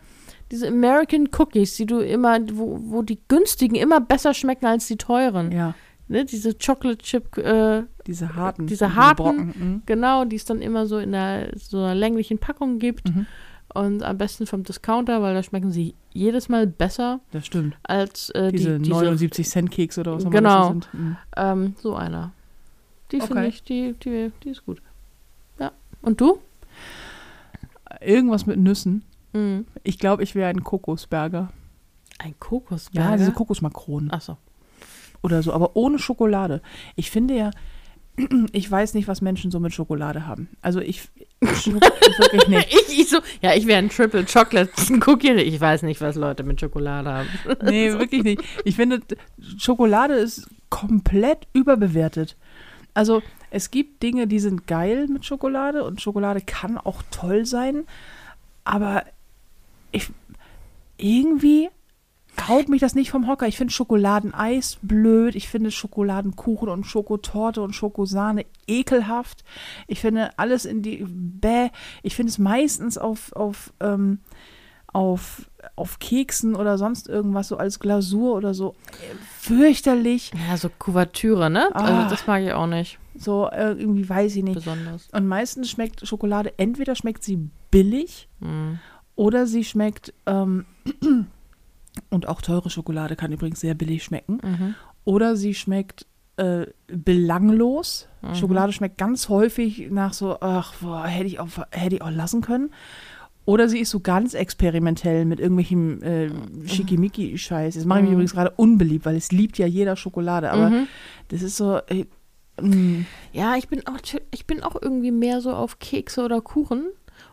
diese American Cookies, die du immer, wo, wo die günstigen immer besser schmecken als die teuren. Ja, Ne? Diese Chocolate Chip, äh, diese harten. Diese harten- Brocken. Mhm. genau, die es dann immer so in einer, so einer länglichen Packung gibt. Mhm. Und am besten vom Discounter, weil da schmecken sie jedes Mal besser Das stimmt. als äh, Diese, die, diese 79 Cent Keks oder was auch immer Genau. das sind. Mhm. ähm, so einer. Die finde Okay. ich, die, die, die ist gut. Ja. Und du? Irgendwas mit Nüssen. Mhm. Ich glaube, ich wäre ein Kokosberger. Ein Kokosberger? Ja, diese Kokosmakronen. Achso. oder so, aber ohne Schokolade. Ich finde ja, ich weiß nicht, was Menschen so mit Schokolade haben. Also ich, wirklich nicht. Ich, ich so, ja, ich wäre ein Triple Chocolate Cookie. Ich weiß nicht, was Leute mit Schokolade haben. Nee, wirklich nicht. Ich finde, Schokolade ist komplett überbewertet. Also es gibt Dinge, die sind geil mit Schokolade und Schokolade kann auch toll sein, aber ich, irgendwie haut mich das nicht vom Hocker. Ich finde Schokoladeneis blöd. Ich finde Schokoladenkuchen und Schokotorte und Schokosahne ekelhaft. Ich finde alles in die Bäh. Ich finde es meistens auf, auf, ähm, auf, auf Keksen oder sonst irgendwas so als Glasur oder so äh, fürchterlich. Ja, so Kuvertüre, ne? Ah. Also das mag ich auch nicht So äh, irgendwie weiß ich nicht. besonders. Und meistens schmeckt Schokolade, entweder schmeckt sie billig Mhm. oder sie schmeckt, ähm, und auch teure Schokolade kann übrigens sehr billig schmecken, Mhm. oder sie schmeckt äh, belanglos. Mhm. Schokolade schmeckt ganz häufig nach so, ach, boah, hätte ich, auch, hätte ich auch lassen können. Oder sie ist so ganz experimentell mit irgendwelchem äh, Schickimicki-Scheiß. Das mache ich mich Mhm. übrigens gerade unbeliebt, weil es liebt ja jeder Schokolade. Aber Mhm. das ist so, äh, mm, Ja, ich bin auch, ich bin auch irgendwie mehr so auf Kekse oder Kuchen.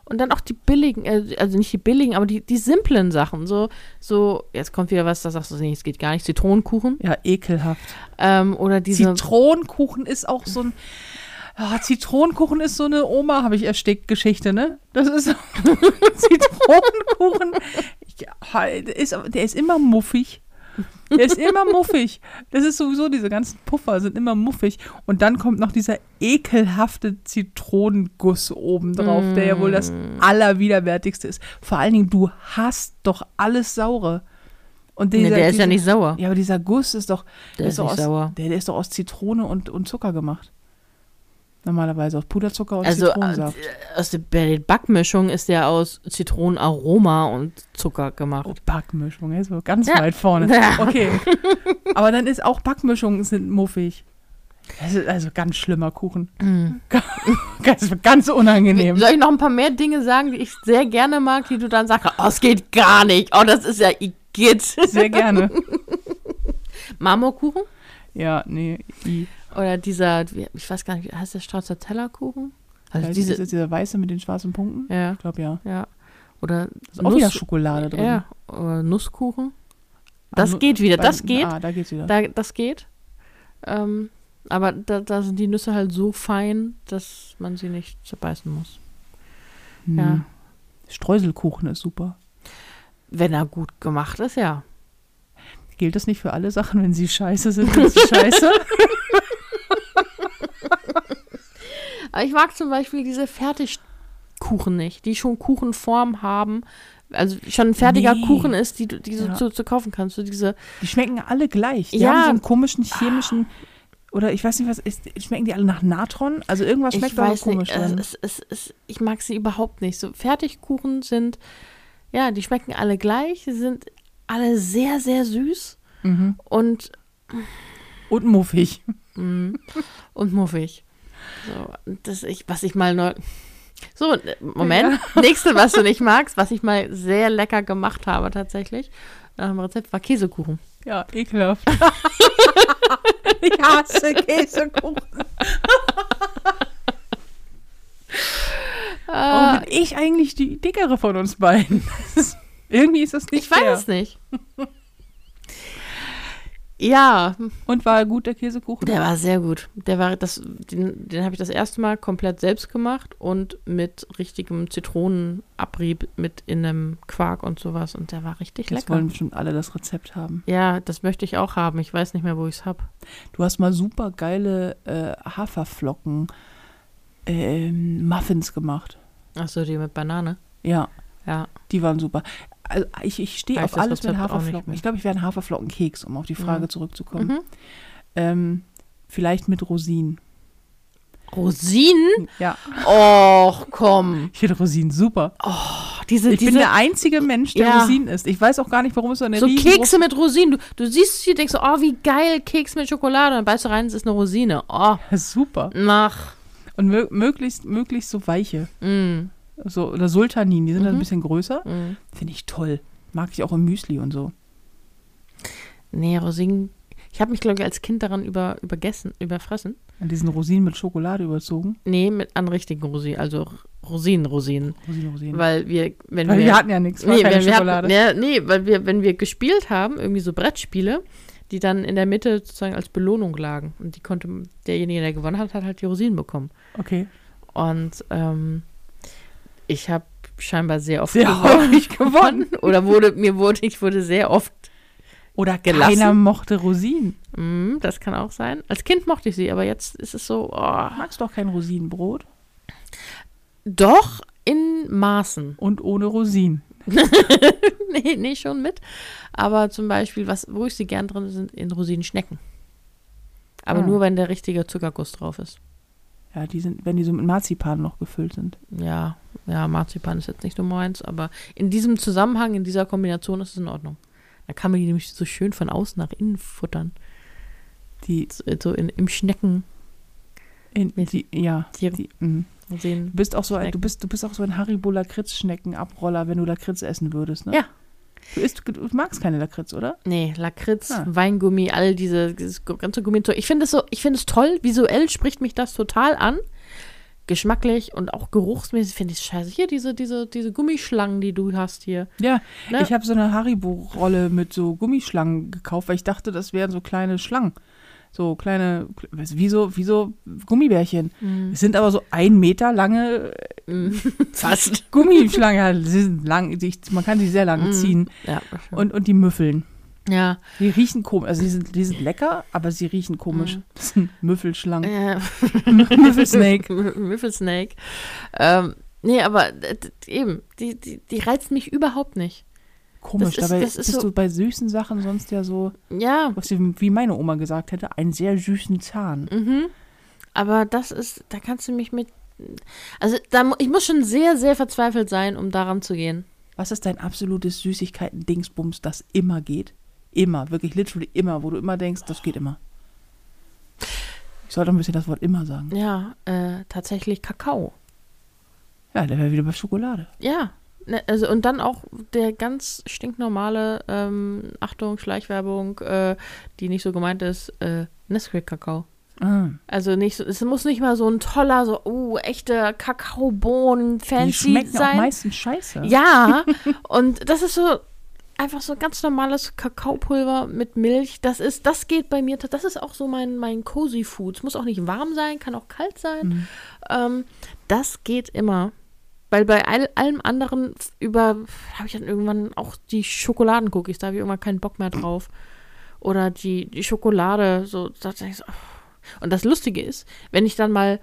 Und dann auch die billigen, äh, also nicht die billigen, aber die, die simplen Sachen. So, so, jetzt kommt wieder was, da sagst du, nee, es geht gar nicht. Zitronenkuchen. ja, ekelhaft. Ähm, oder diese. Zitronenkuchen ist auch so ein. Ja, Zitronenkuchen ist so eine Oma, habe ich erstickt, Geschichte, ne? Das ist Zitronenkuchen. Ja, der ist, der ist immer muffig. Der ist immer muffig. Das ist sowieso, diese ganzen Puffer sind immer muffig. Und dann kommt noch dieser ekelhafte Zitronenguss obendrauf, der ja wohl das allerwiderwärtigste ist. Vor allen Dingen, du hast doch alles Saure. Und nee, dieser- der ist ja dieser- nicht sauer. Ja, aber dieser Guss ist doch, Der ist doch nicht aus, sauer. Der, der ist doch aus Zitrone und, und Zucker gemacht. Normalerweise aus Puderzucker und Also äh, Zitronensaft. aus der bei der Backmischung ist der aus Zitronenaroma und Zucker gemacht. Oh, Backmischung, ist so ganz Ja. weit vorne. Ja. Okay. Aber dann ist auch Backmischungen sind muffig. Das ist also ganz schlimmer Kuchen. Mhm. Ganz, ganz unangenehm. Soll ich noch ein paar mehr Dinge sagen, die ich sehr gerne mag, die du dann sagst, oh, es geht gar nicht. Oh, das ist ja Igitt. Sehr gerne. Marmorkuchen? Ja, nee. I. Oder dieser, ich weiß gar nicht, heißt der Stracciatella-Kuchen? Also Also diese, diese, dieser weiße mit den schwarzen Punkten? ja, Ich glaube ja. ja. Oder Ist auch wieder Schokolade drin. ja, oder Nusskuchen. Das Ah, geht wieder, bei- das geht. Ah, da geht's wieder. Da, das geht. Ähm, aber da, da sind die Nüsse halt so fein, dass man sie nicht zerbeißen muss. Hm. ja. Streuselkuchen ist super. Wenn er gut gemacht ist, ja. Gilt das nicht für alle Sachen, wenn sie scheiße sind, sind sie scheiße? Aber ich mag zum Beispiel diese Fertigkuchen nicht, die schon Kuchenform haben. Also schon ein fertiger Nee. Kuchen ist, die du die du Ja. zu, zu kaufen kannst. So diese, Die schmecken alle gleich. Die Ja. haben so einen komischen chemischen oder ich weiß nicht was ist, schmecken die alle nach Natron? Also irgendwas schmeckt weiß komisch nicht, dran. es, es, es, ich mag sie überhaupt nicht. So Fertigkuchen sind, ja, die schmecken alle gleich, sie sind alle sehr, sehr süß Mhm. und, Und muffig. mm, und muffig. So, das ich, was ich mal neu. So, äh, Moment. Nächste, was du nicht magst, was ich mal sehr lecker gemacht habe tatsächlich, nach dem Rezept war Käsekuchen. Ja, ekelhaft. ich hasse Käsekuchen. Warum Äh, bin ich eigentlich die dickere von uns beiden? Irgendwie ist das nicht ich weiß fair. es nicht. Ja, Und war gut der Käsekuchen? Der war sehr gut. Der war das, den, den habe ich das erste Mal komplett selbst gemacht und mit richtigem Zitronenabrieb mit in einem Quark und sowas und der war richtig Jetzt lecker. wollen bestimmt alle das Rezept haben. Ja, das möchte ich auch haben. Ich weiß nicht mehr, wo ich es habe. Du hast mal super geile äh, Haferflocken ähm, Muffins gemacht. Achso, die mit Banane. Ja, Ja. die waren super. Also ich, ich stehe auf alles mit Haferflocken. Ich glaube, ich wäre ein Haferflockenkeks, um auf die Frage Mhm. zurückzukommen. Mhm. Ähm, vielleicht mit Rosinen. Rosinen? Ja, Och, komm. ich finde Rosinen super. Oh, diese, Ich diese bin der einzige Mensch, der Ja. Rosinen isst. Ich weiß auch gar nicht, warum es so eine so Kekse mit Rosinen. Du, du siehst sie, denkst oh, wie geil, Keks mit Schokolade. Und dann beißt du rein, es ist eine Rosine. Oh, Super. nach. Und mö möglichst, möglichst so weiche. Mm, So, oder Sultanin, die sind dann ein Mhm. bisschen größer. mm. Finde ich toll. Mag ich auch im Müsli und so. Nee, Rosinen. Ich habe mich, glaube ich, als Kind daran über, übergessen, überfressen. An diesen Rosinen mit Schokolade überzogen. Nee, mit an richtigen Rosinen, also Rosinen, Rosinen. Rosinen, Rosinen. Weil wir, wenn Weil wir. wir hatten ja nichts, nee, keine Schokolade. Hatten, ja, nee, weil wir, wenn wir gespielt haben, irgendwie so Brettspiele, die dann in der Mitte sozusagen als Belohnung lagen. Und die konnte, derjenige, der gewonnen hat, hat halt die Rosinen bekommen. Okay. Und ähm, ich habe scheinbar sehr oft Sehr gewonnen. häufig gewonnen. Oder wurde, mir wurde, ich wurde sehr oft, Oder Gelassen. keiner mochte Rosinen. mm, das kann auch sein. Als Kind mochte ich sie, aber jetzt ist es so, oh, Magst du auch kein Rosinenbrot? doch in Maßen. Und ohne Rosinen. nee, nee, schon mit. Aber zum Beispiel, was, wo ich sie gern drin sind, in Rosinenschnecken. Aber Ah. nur, wenn der richtige Zuckerguss drauf ist. Ja, die sind, wenn die so mit Marzipan noch gefüllt sind. Ja, ja, Marzipan ist jetzt nicht so meins, aber in diesem Zusammenhang, in dieser Kombination ist es in Ordnung. Da kann man die nämlich so schön von außen nach innen futtern. Die, So, in, im Schnecken in, die ja. die Die, mh. sehen. Du bist auch so ein, du bist, du bist auch so ein Haribo Lakritz-Schnecken-Abroller, wenn du Lakritz essen würdest, ne? Ja. Du, isst, du magst keine Lakritz, oder? Nee, Lakritz, Ah. Weingummi, all diese dieses ganze Gummizeug. Ich finde es so, ich finde es toll. Visuell spricht mich das total an. Geschmacklich und auch geruchsmäßig finde ich es scheiße. Hier, diese, diese, diese Gummischlangen, die du hast hier. Ja, Ne? ich habe so eine Haribo-Rolle mit so Gummischlangen gekauft, weil ich dachte, das wären so kleine Schlangen. So kleine, wie so, wie so Gummibärchen. Es sind aber so ein Meter lange Mm, Fast. Gummischlangen. Ja, sie sind lang, man kann sie sehr lang Mm. ziehen. Ja, Und, und die Müffeln. ja. Die riechen komisch. Also die sind, die sind lecker, aber sie riechen komisch. Mhm. Das sind Müffelschlangen. Äh, Müffelsnake. Müffelsnake. Ähm, nee, aber äh, eben, die, die, die reizt mich überhaupt nicht. Komisch, Das dabei ist bist so- du bei süßen Sachen sonst ja so, Ja, was sie- wie meine Oma gesagt hätte, einen sehr süßen Zahn. mhm. Aber das ist, da kannst du mich mit. Also, da, ich muss schon sehr, sehr verzweifelt sein, um daran zu gehen. Was ist dein absolutes Süßigkeiten-Dingsbums, das immer geht? Immer, wirklich literally immer, wo du immer denkst, das geht immer. Ich sollte ein bisschen das Wort immer sagen. Ja, äh, tatsächlich Kakao. Ja, der wäre wieder bei Schokolade. Ja. Ne, also, und dann auch der ganz stinknormale, ähm, Achtung, Schleichwerbung, äh, die nicht so gemeint ist, äh, Nesquik-Kakao. Ah, Also nicht so, es muss nicht mal so ein toller, so, uh, echte Kakaobohnen, die fancy schmecken auch sein. meistens scheiße. Ja, und das ist so einfach so ganz normales Kakaopulver mit Milch. Das ist, das geht bei mir, das ist auch so mein, mein cozy Food. Es muss auch nicht warm sein, kann auch kalt sein. Mhm. Ähm, das geht immer. Weil bei all, allem anderen über habe ich dann irgendwann auch die Schokoladencookies, da habe ich irgendwann keinen Bock mehr drauf. Oder die, die Schokolade, so, da ich so, oh. Und das Lustige ist, wenn ich dann mal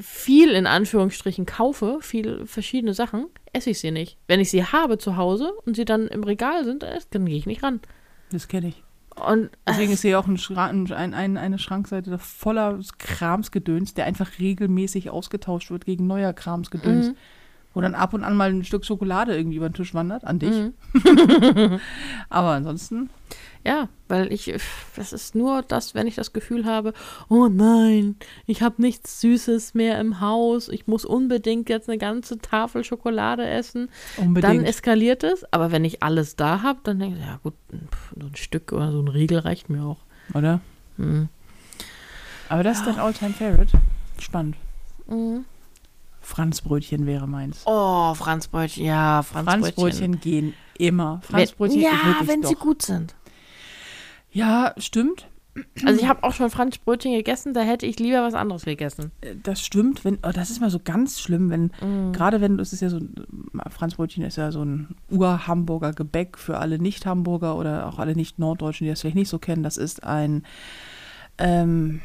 viel in Anführungsstrichen kaufe, viel verschiedene Sachen, esse ich sie nicht. Wenn ich sie habe zu Hause und sie dann im Regal sind, dann gehe ich nicht ran. Das kenne ich. Und Deswegen ist hier auch ein Schrank, ein, ein, eine Schrankseite voller Kramsgedöns, der einfach regelmäßig ausgetauscht wird gegen neuer Kramsgedöns. Mhm. Wo dann ab und an mal ein Stück Schokolade irgendwie über den Tisch wandert, an dich. Mhm. Aber ansonsten, Ja, weil ich, das ist nur das, wenn ich das Gefühl habe, oh nein, ich habe nichts Süßes mehr im Haus, ich muss unbedingt jetzt eine ganze Tafel Schokolade essen, dann unbedingt. eskaliert es. Aber wenn ich alles da habe, dann denke ich, ja gut, so ein Stück oder so ein Riegel reicht mir auch. oder? Mhm. Aber das ist dein Alltime Favorite. Spannend. Mhm. Franzbrötchen wäre meins. Oh, Franzbrötchen, ja, Franzbrötchen. Franzbrötchen gehen immer. Wenn, Franzbrötchen ja, wirklich wenn doch. sie gut sind. Ja, stimmt. Also ich habe auch schon Franzbrötchen gegessen, da hätte ich lieber was anderes gegessen. Äh, Das stimmt. Wenn, oh, das ist mal so ganz schlimm, wenn, Mhm. gerade wenn, das ist ja so, Franzbrötchen ist ja so ein Ur-Hamburger Gebäck für alle Nicht-Hamburger oder auch alle Nicht-Norddeutschen, die das vielleicht nicht so kennen. Das ist ein, ähm,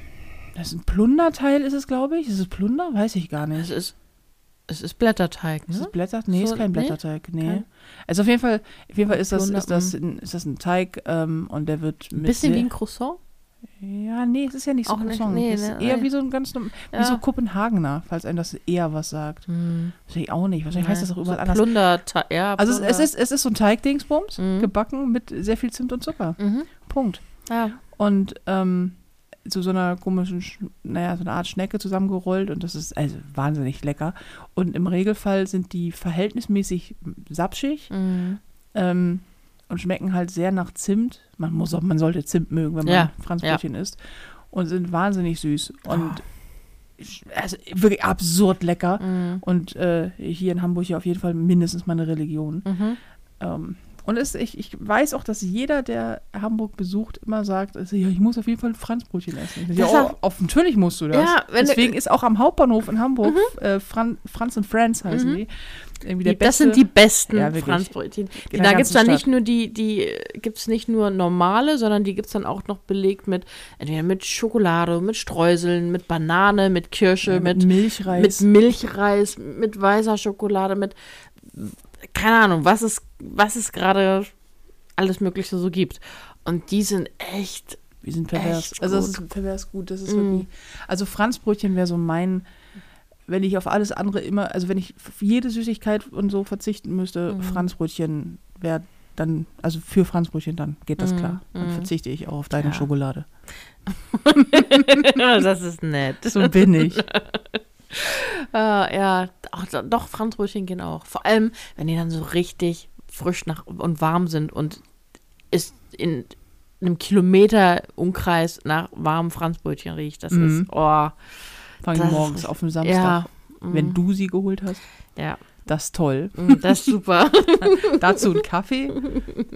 das ist ein Plunderteil, ist es, glaube ich. Ist es Plunder? Weiß ich gar Es nicht. ist, es ist Blätterteig, Ist ne? es Blätter? Nee, So, ist kein nee? Blätterteig. Nee. Kein- Also auf jeden Fall, auf jeden Fall ist das, Plunder, ist das, ein, ist das ein Teig ähm, und der wird Ein mit bisschen wie ein Croissant. Ja, nee, es ist ja nicht so Auch nicht, Croissant. nee, es ist ne, eher nee. wie so ein ganz norm- Ja. wie so Kopenhagener, falls einem das eher was sagt. Hm. Wahrscheinlich auch nicht. Wahrscheinlich heißt das auch überall so anders. Plunder, ja, Also es, Plunder. es, ist, es ist so ein Teigdingsbums, Mhm. gebacken mit sehr viel Zimt und Zucker. Mhm. Punkt. Ja. Und ähm, zu so einer komischen, Sch- naja, so eine Art Schnecke zusammengerollt und das ist also wahnsinnig lecker. Und im Regelfall sind die verhältnismäßig sapschig Mhm. ähm, und schmecken halt sehr nach Zimt. Man muss auch, man sollte Zimt mögen, wenn man Ja, Franzbrötchen isst. Und sind wahnsinnig süß. Und ich- also wirklich absurd lecker. Mhm. Und äh, hier in Hamburg ja auf jeden Fall mindestens mal eine Religion. Mhm. Ähm, und es, ich, ich weiß auch, dass jeder, der Hamburg besucht, immer sagt, also, ja, ich muss auf jeden Fall ein Franzbrötchen essen. Ich Das ja, auch- oh, auf, natürlich musst du das. Ja, wenn du- Deswegen ist auch am Hauptbahnhof in Hamburg äh, Fran, Franz and Friends heißen Mhm. die. Irgendwie der Die, das beste, sind die besten Ja. Franzbrötchen. Da gibt es dann nicht nur die, die gibt nicht nur normale, sondern die gibt es dann auch noch belegt mit entweder mit Schokolade, mit Streuseln, mit Banane, mit Kirsche, ja, mit, mit Milchreis. mit Milchreis, mit weißer Schokolade, mit keine Ahnung, was es, was es gerade alles Mögliche so gibt. Und die sind echt. Wir sind pervers. Also das gut. ist pervers gut. Das ist Mm. wirklich. Also Franzbrötchen wäre so mein, wenn ich auf alles andere immer, also wenn ich auf jede Süßigkeit und so verzichten müsste, Mhm. Franzbrötchen wäre dann, also für Franzbrötchen dann geht das Mm, klar. Dann mm. verzichte ich auch auf deine Ja. Schokolade. das ist nett. So bin ich. Äh, ja, auch, doch, Franzbrötchen gehen auch. Vor allem, wenn die dann so richtig frisch nach, und warm sind und ist in einem Kilometer Umkreis nach warmen Franzbrötchen riecht. Das Mhm. ist, oh, ist morgens auf dem Samstag, ja. wenn mm, du sie geholt hast. Ja, Das ist toll. mm, das ist super, Dazu ein Kaffee.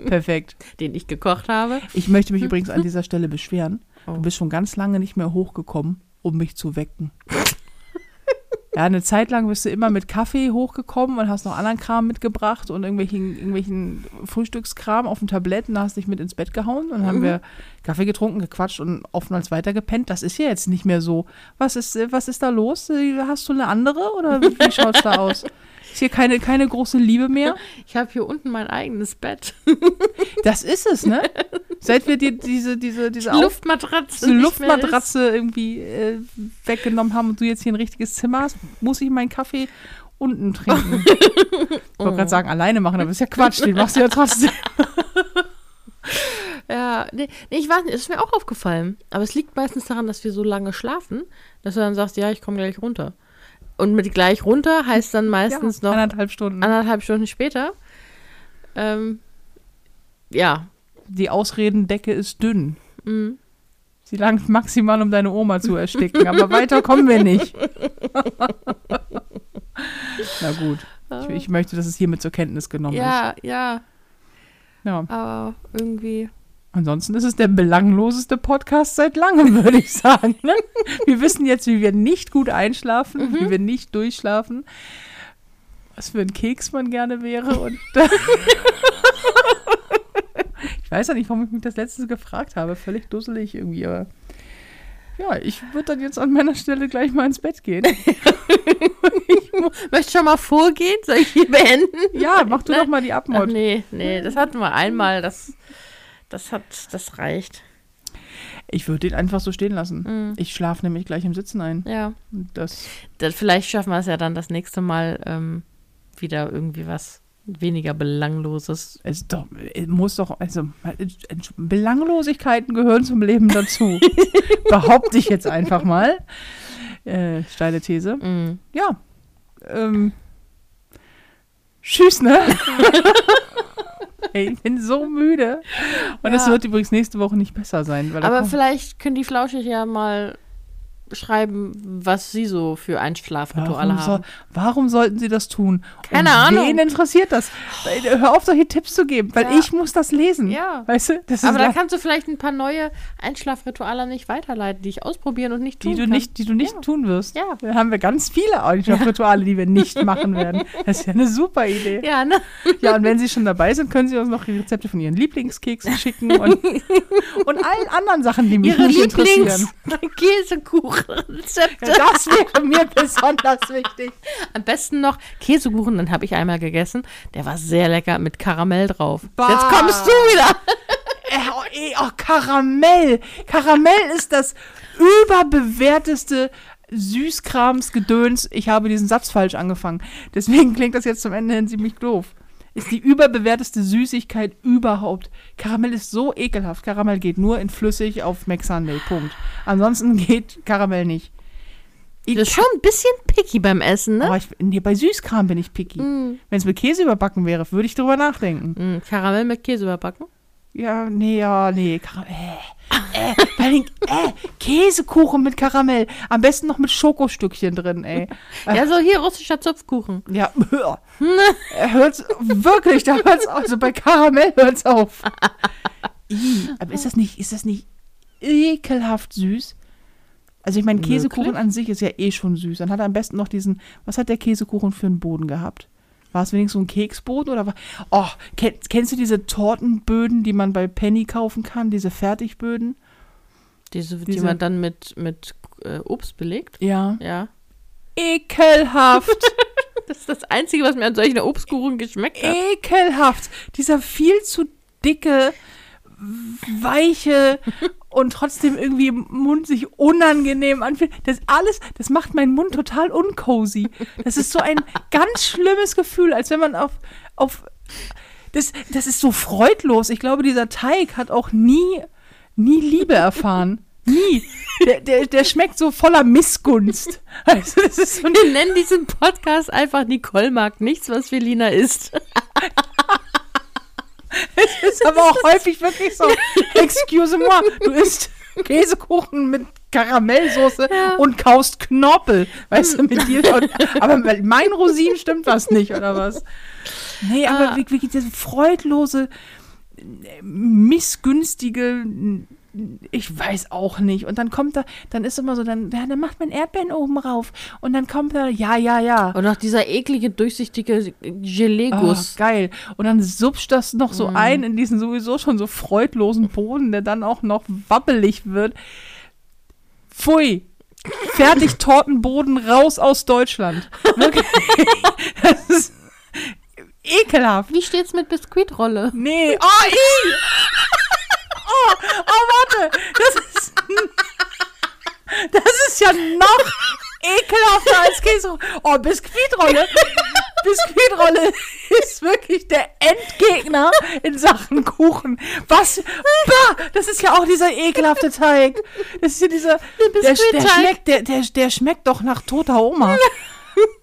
Perfekt. den ich gekocht habe. Ich möchte mich übrigens an dieser Stelle beschweren. Oh. Du bist schon ganz lange nicht mehr hochgekommen, um mich zu wecken. Ja, eine Zeit lang bist du immer mit Kaffee hochgekommen und hast noch anderen Kram mitgebracht und irgendwelchen, irgendwelchen Frühstückskram auf dem Tablett und hast dich mit ins Bett gehauen. Dann haben Mhm. wir Kaffee getrunken, gequatscht und oftmals weitergepennt. Das ist ja jetzt nicht mehr so. Was ist, was ist da los? Hast du eine andere oder wie, wie schaut's da aus? Ist hier keine, keine große Liebe mehr? Ich habe hier unten mein eigenes Bett. Das ist es, ne? Seit wir dir diese, diese, diese Auf Luftmatratze. Luftmatratze irgendwie äh, weggenommen haben und du jetzt hier ein richtiges Zimmer hast, muss ich meinen Kaffee unten trinken. ich wollte Oh. gerade sagen, alleine machen, aber ist ja Quatsch, den machst du ja trotzdem. Ja, nee, nee, ich weiß nicht, es ist mir auch aufgefallen. Aber es liegt meistens daran, dass wir so lange schlafen, dass du dann sagst, ja, ich komme gleich runter. Und mit gleich runter heißt dann meistens ja, noch anderthalb Stunden. anderthalb Stunden später. Ähm, ja. Die Ausredendecke ist dünn. Mm. Sie langt maximal, um deine Oma zu ersticken, aber weiter kommen wir nicht. Na gut. Ich, ich möchte, dass es hiermit zur Kenntnis genommen Ja, ja, ist. Ja. aber irgendwie. Ansonsten ist es der belangloseste Podcast seit langem, würde ich sagen. Wir wissen jetzt, wie wir nicht gut einschlafen, Mhm. wie wir nicht durchschlafen, was für ein Keks man gerne wäre. Und ich weiß ja nicht, warum ich mich das letzte gefragt habe. Völlig dusselig irgendwie, aber ja, ich würde dann jetzt an meiner Stelle gleich mal ins Bett gehen. Möchtest du schon mal vorgehen? Soll ich hier beenden? Ja, mach du doch mal die Ach, Abmord. nee, nee, das hatten wir einmal. Das, das hat, das reicht. Ich würde den einfach so stehen lassen. Mhm. Ich schlafe nämlich gleich im Sitzen ein. Ja. Das Das, vielleicht schaffen wir es ja dann das nächste Mal ähm, wieder irgendwie was weniger Belangloses. Es doch, es muss doch, also äh, Belanglosigkeiten gehören zum Leben dazu. Behaupte ich jetzt einfach mal. Äh, steile These. Mm. Ja. Ähm, tschüss, ne? Ey, ich bin so müde. Und es Ja. wird übrigens nächste Woche nicht besser sein. Aber vielleicht können die Flauschig ja mal schreiben, was sie so für Einschlafrituale haben. warum sollten sie das tun? Keine Und Ahnung. Wen interessiert das? Hör auf, solche Tipps zu geben, weil Ja. ich muss das lesen. Ja. Weißt du? Aber da kannst du vielleicht ein paar neue Einschlafrituale an mich weiterleiten, die ich ausprobieren und nicht tun die du kann. nicht, die du nicht Ja. tun wirst. Ja. Da haben wir ganz viele Einschlafrituale, die wir nicht machen werden. Das ist ja eine super Idee. Ja, ne? Ja, und wenn Sie schon dabei sind, können Sie uns noch die Rezepte von Ihren Lieblingskeksen schicken und, und allen anderen Sachen, die mich Ihre nicht interessieren. Lieblings-Käsekuchen-Rezepte. Ja, das wäre mir besonders wichtig. Am besten noch Käsekuchen, den habe ich einmal gegessen. Der war sehr lecker mit Karamell drauf. Bah. Jetzt kommst du wieder. Äh, ey, oh, Karamell. Karamell ist das überbewerteste Süßkrams-Gedöns. Ich habe diesen Satz falsch angefangen. Deswegen klingt das jetzt zum Ende hin ziemlich doof. Ist die überbewerteste Süßigkeit überhaupt. Karamell ist so ekelhaft. Karamell geht nur in flüssig auf Mexanday. Punkt. Ansonsten geht Karamell nicht. Du bist schon ein bisschen picky beim Essen, ne? Aber ich, nee, bei Süßkram bin ich picky. Mm. Wenn es mit Käse überbacken wäre, würde ich drüber nachdenken. Mm, Karamell mit Käse überbacken? Ja, nee, ja, nee. Karamell. Äh, äh, vor allem, äh, Käsekuchen mit Karamell. Am besten noch mit Schokostückchen drin, ey. Ja, so hier russischer Zupfkuchen. Ja, hör. Er hört's wirklich, da hört's auf. Also bei Karamell hört's auf. Aber ist das nicht, ist das nicht ekelhaft süß? Also ich meine, Käsekuchen Wirklich? an sich ist ja eh schon süß. Dann hat er am besten noch diesen, was hat der Käsekuchen für einen Boden gehabt? War es wenigstens so ein Keksboden oder war, oh, kenn, kennst du diese Tortenböden, die man bei Penny kaufen kann, diese Fertigböden? Diese, die Diese- man dann mit, mit äh, Obst belegt. Ja. Ja. Ekelhaft. Das ist das Einzige, was mir an solchen Obstkuchen geschmeckt hat. ekelhaft. Dieser viel zu dicke, weiche und trotzdem irgendwie im Mund sich unangenehm anfühlt. Das alles, das macht meinen Mund total uncozy. Das ist so ein ganz schlimmes Gefühl, als wenn man auf, auf das, das ist so freudlos. Ich glaube, dieser Teig hat auch nie, nie Liebe erfahren. Nie. Der, der, der schmeckt so voller Missgunst. Also, das ist so Wir nennen diesen Podcast einfach Nicole mag nichts, was Felina isst. ist aber auch häufig wirklich so. Excuse moi, du isst Käsekuchen mit Karamellsoße und kaust Knorpel. Weißt du, mit dir. Aber mit meinen Rosinen stimmt was nicht, oder was? Nee, aber Ah. wie diese freudlose, missgünstige. Ich weiß auch nicht. Und dann kommt da, dann ist immer so, dann, ja, dann macht man Erdbeeren oben rauf. Und dann kommt da, ja, ja, ja. Und noch dieser eklige, durchsichtige Oh, Gelee-Guss. geil. Und dann supscht das noch so ein in diesen sowieso schon so freudlosen Boden, der dann auch noch wabbelig wird. Pfui. Fertig Tortenboden raus aus Deutschland. Wirklich. Das ist ekelhaft. Wie steht's mit Biskuitrolle? Nee. Oh, i. Oh, oh, warte. Das ist. Das ist ja noch ekelhafter als Käse. Oh, Biskuitrolle. Biskuitrolle ist wirklich der Endgegner in Sachen Kuchen. Was? Bah, das ist ja auch dieser ekelhafte Teig. Das ist ja dieser. Der, der, Biskuitteig. schmeckt, der, der, der schmeckt doch nach toter Oma.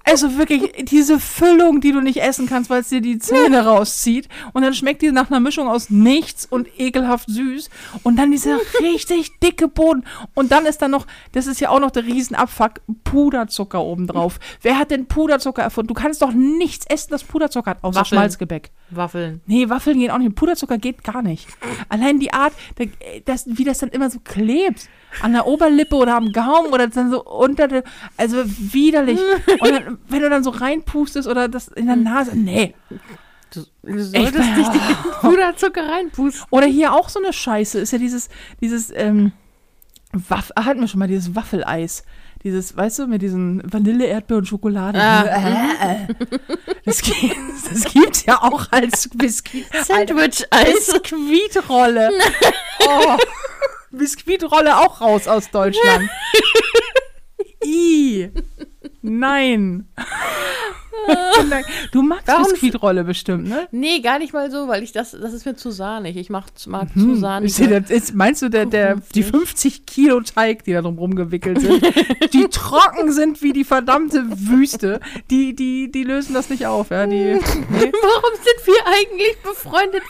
Also wirklich, diese Füllung, die du nicht essen kannst, weil es dir die Zähne rauszieht. Und dann schmeckt die nach einer Mischung aus nichts und ekelhaft süß. Und dann dieser richtig dicke Boden. Und dann ist da noch, das ist ja auch noch der Riesenabfuck, Puderzucker obendrauf. Wer hat denn Puderzucker erfunden? Du kannst doch nichts essen, das Puderzucker hat, außer Waffeln. Schmalzgebäck. Waffeln. Nee, Waffeln gehen auch nicht. Puderzucker geht gar nicht. Allein die Art, da- das, wie das dann immer so klebt. An der Oberlippe oder am Gaumen oder dann so unter der. Also widerlich. Und dann, wenn du dann so reinpustest oder das in der Nase. Nee. Du, du solltest bin- nicht den Puderzucker reinpusten. Oder hier auch so eine Scheiße. Ist ja dieses, dieses, ähm, Waff, ah, hatten wir schon mal dieses Waffeleis. Dieses, weißt du, mit diesen Vanille, Erdbeer und Schokolade. Ah. Äh, äh. Das, gibt, das gibt's ja auch als Biskuit. Sandwich-Eis. Biskuitrolle. Oh, Biskuitrolle auch raus aus Deutschland. I. Nein. Du magst Warum- Biskuitrolle bestimmt, ne? Nee, gar nicht mal so, weil ich das, das ist mir zu sahnig. Ich mach, mag zu sahnig. Ist dir das- ist, meinst du, der, der, die nicht. 50 Kilo Teig, die da drum rumgewickelt sind, die trocken sind wie die verdammte Wüste, die, die, die lösen das nicht auf, ja? Die, nee. Warum sind wir eigentlich befreundet,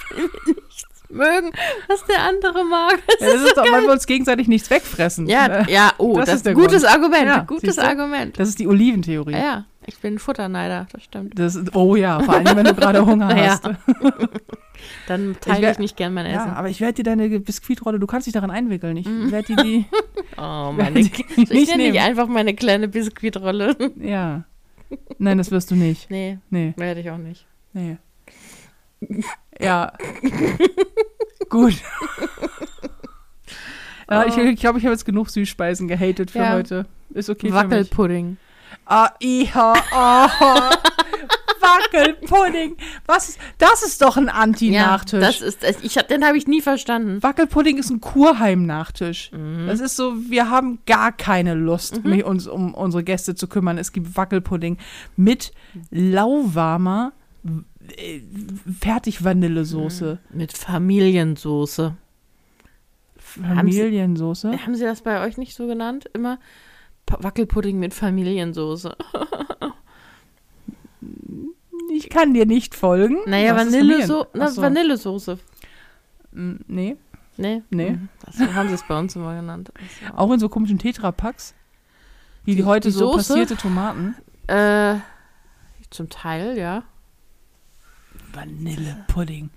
mögen, was der andere mag? Das Ja, das ist doch, weil wir uns gegenseitig nichts wegfressen. ja, Ne? ja, oh, Das das, ist ist ein gutes Grund. Argument. Ja, gutes? Argument. Das ist die Oliventheorie. Ja, ja, ich bin Futterneider, das stimmt. Das ist, oh ja, vor allem, wenn du gerade Hunger hast. Dann Ich teile wär- ich nicht gern mein Ja, Essen. aber ich werde dir deine Biskuitrolle, du kannst dich daran einwickeln. Ich werde dir die, Oh, meine. die Ich nicht nenne nicht einfach meine kleine Biskuitrolle. Ja. Nein, das wirst du nicht. nee, Nee, werde ich auch nicht. nee. Ja. Gut. Ja, ich Oh. ich glaube, ich habe jetzt genug Süßspeisen gehatet für Ja. heute. Ist okay für mich. Wackelpudding. Ah, ja, oh. Wackelpudding. Was ist, das ist doch ein Anti-Nachtisch. das ist, ich, hab- den habe ich nie verstanden. Wackelpudding ist ein Kurheim-Nachtisch. Mhm. Das ist so, wir haben gar keine Lust, mich uns um unsere Gäste zu kümmern. Es gibt Wackelpudding mit lauwarmer äh, Fertig-Vanillesoße. Mit Familiensoße. Familiensoße. Haben Sie das bei euch nicht so genannt? Immer Wackelpudding mit Familiensoße. Ich kann dir nicht folgen. Naja, Vanilleso na, so. Vanillesoße. Mm, Nee. Nee? Nee. Mhm. Das haben sie es bei uns immer genannt. War- Auch in so komischen Tetrapacks. Wie die, Die- heute die so passierte Tomaten. Äh, zum Teil, ja. Vanillepudding.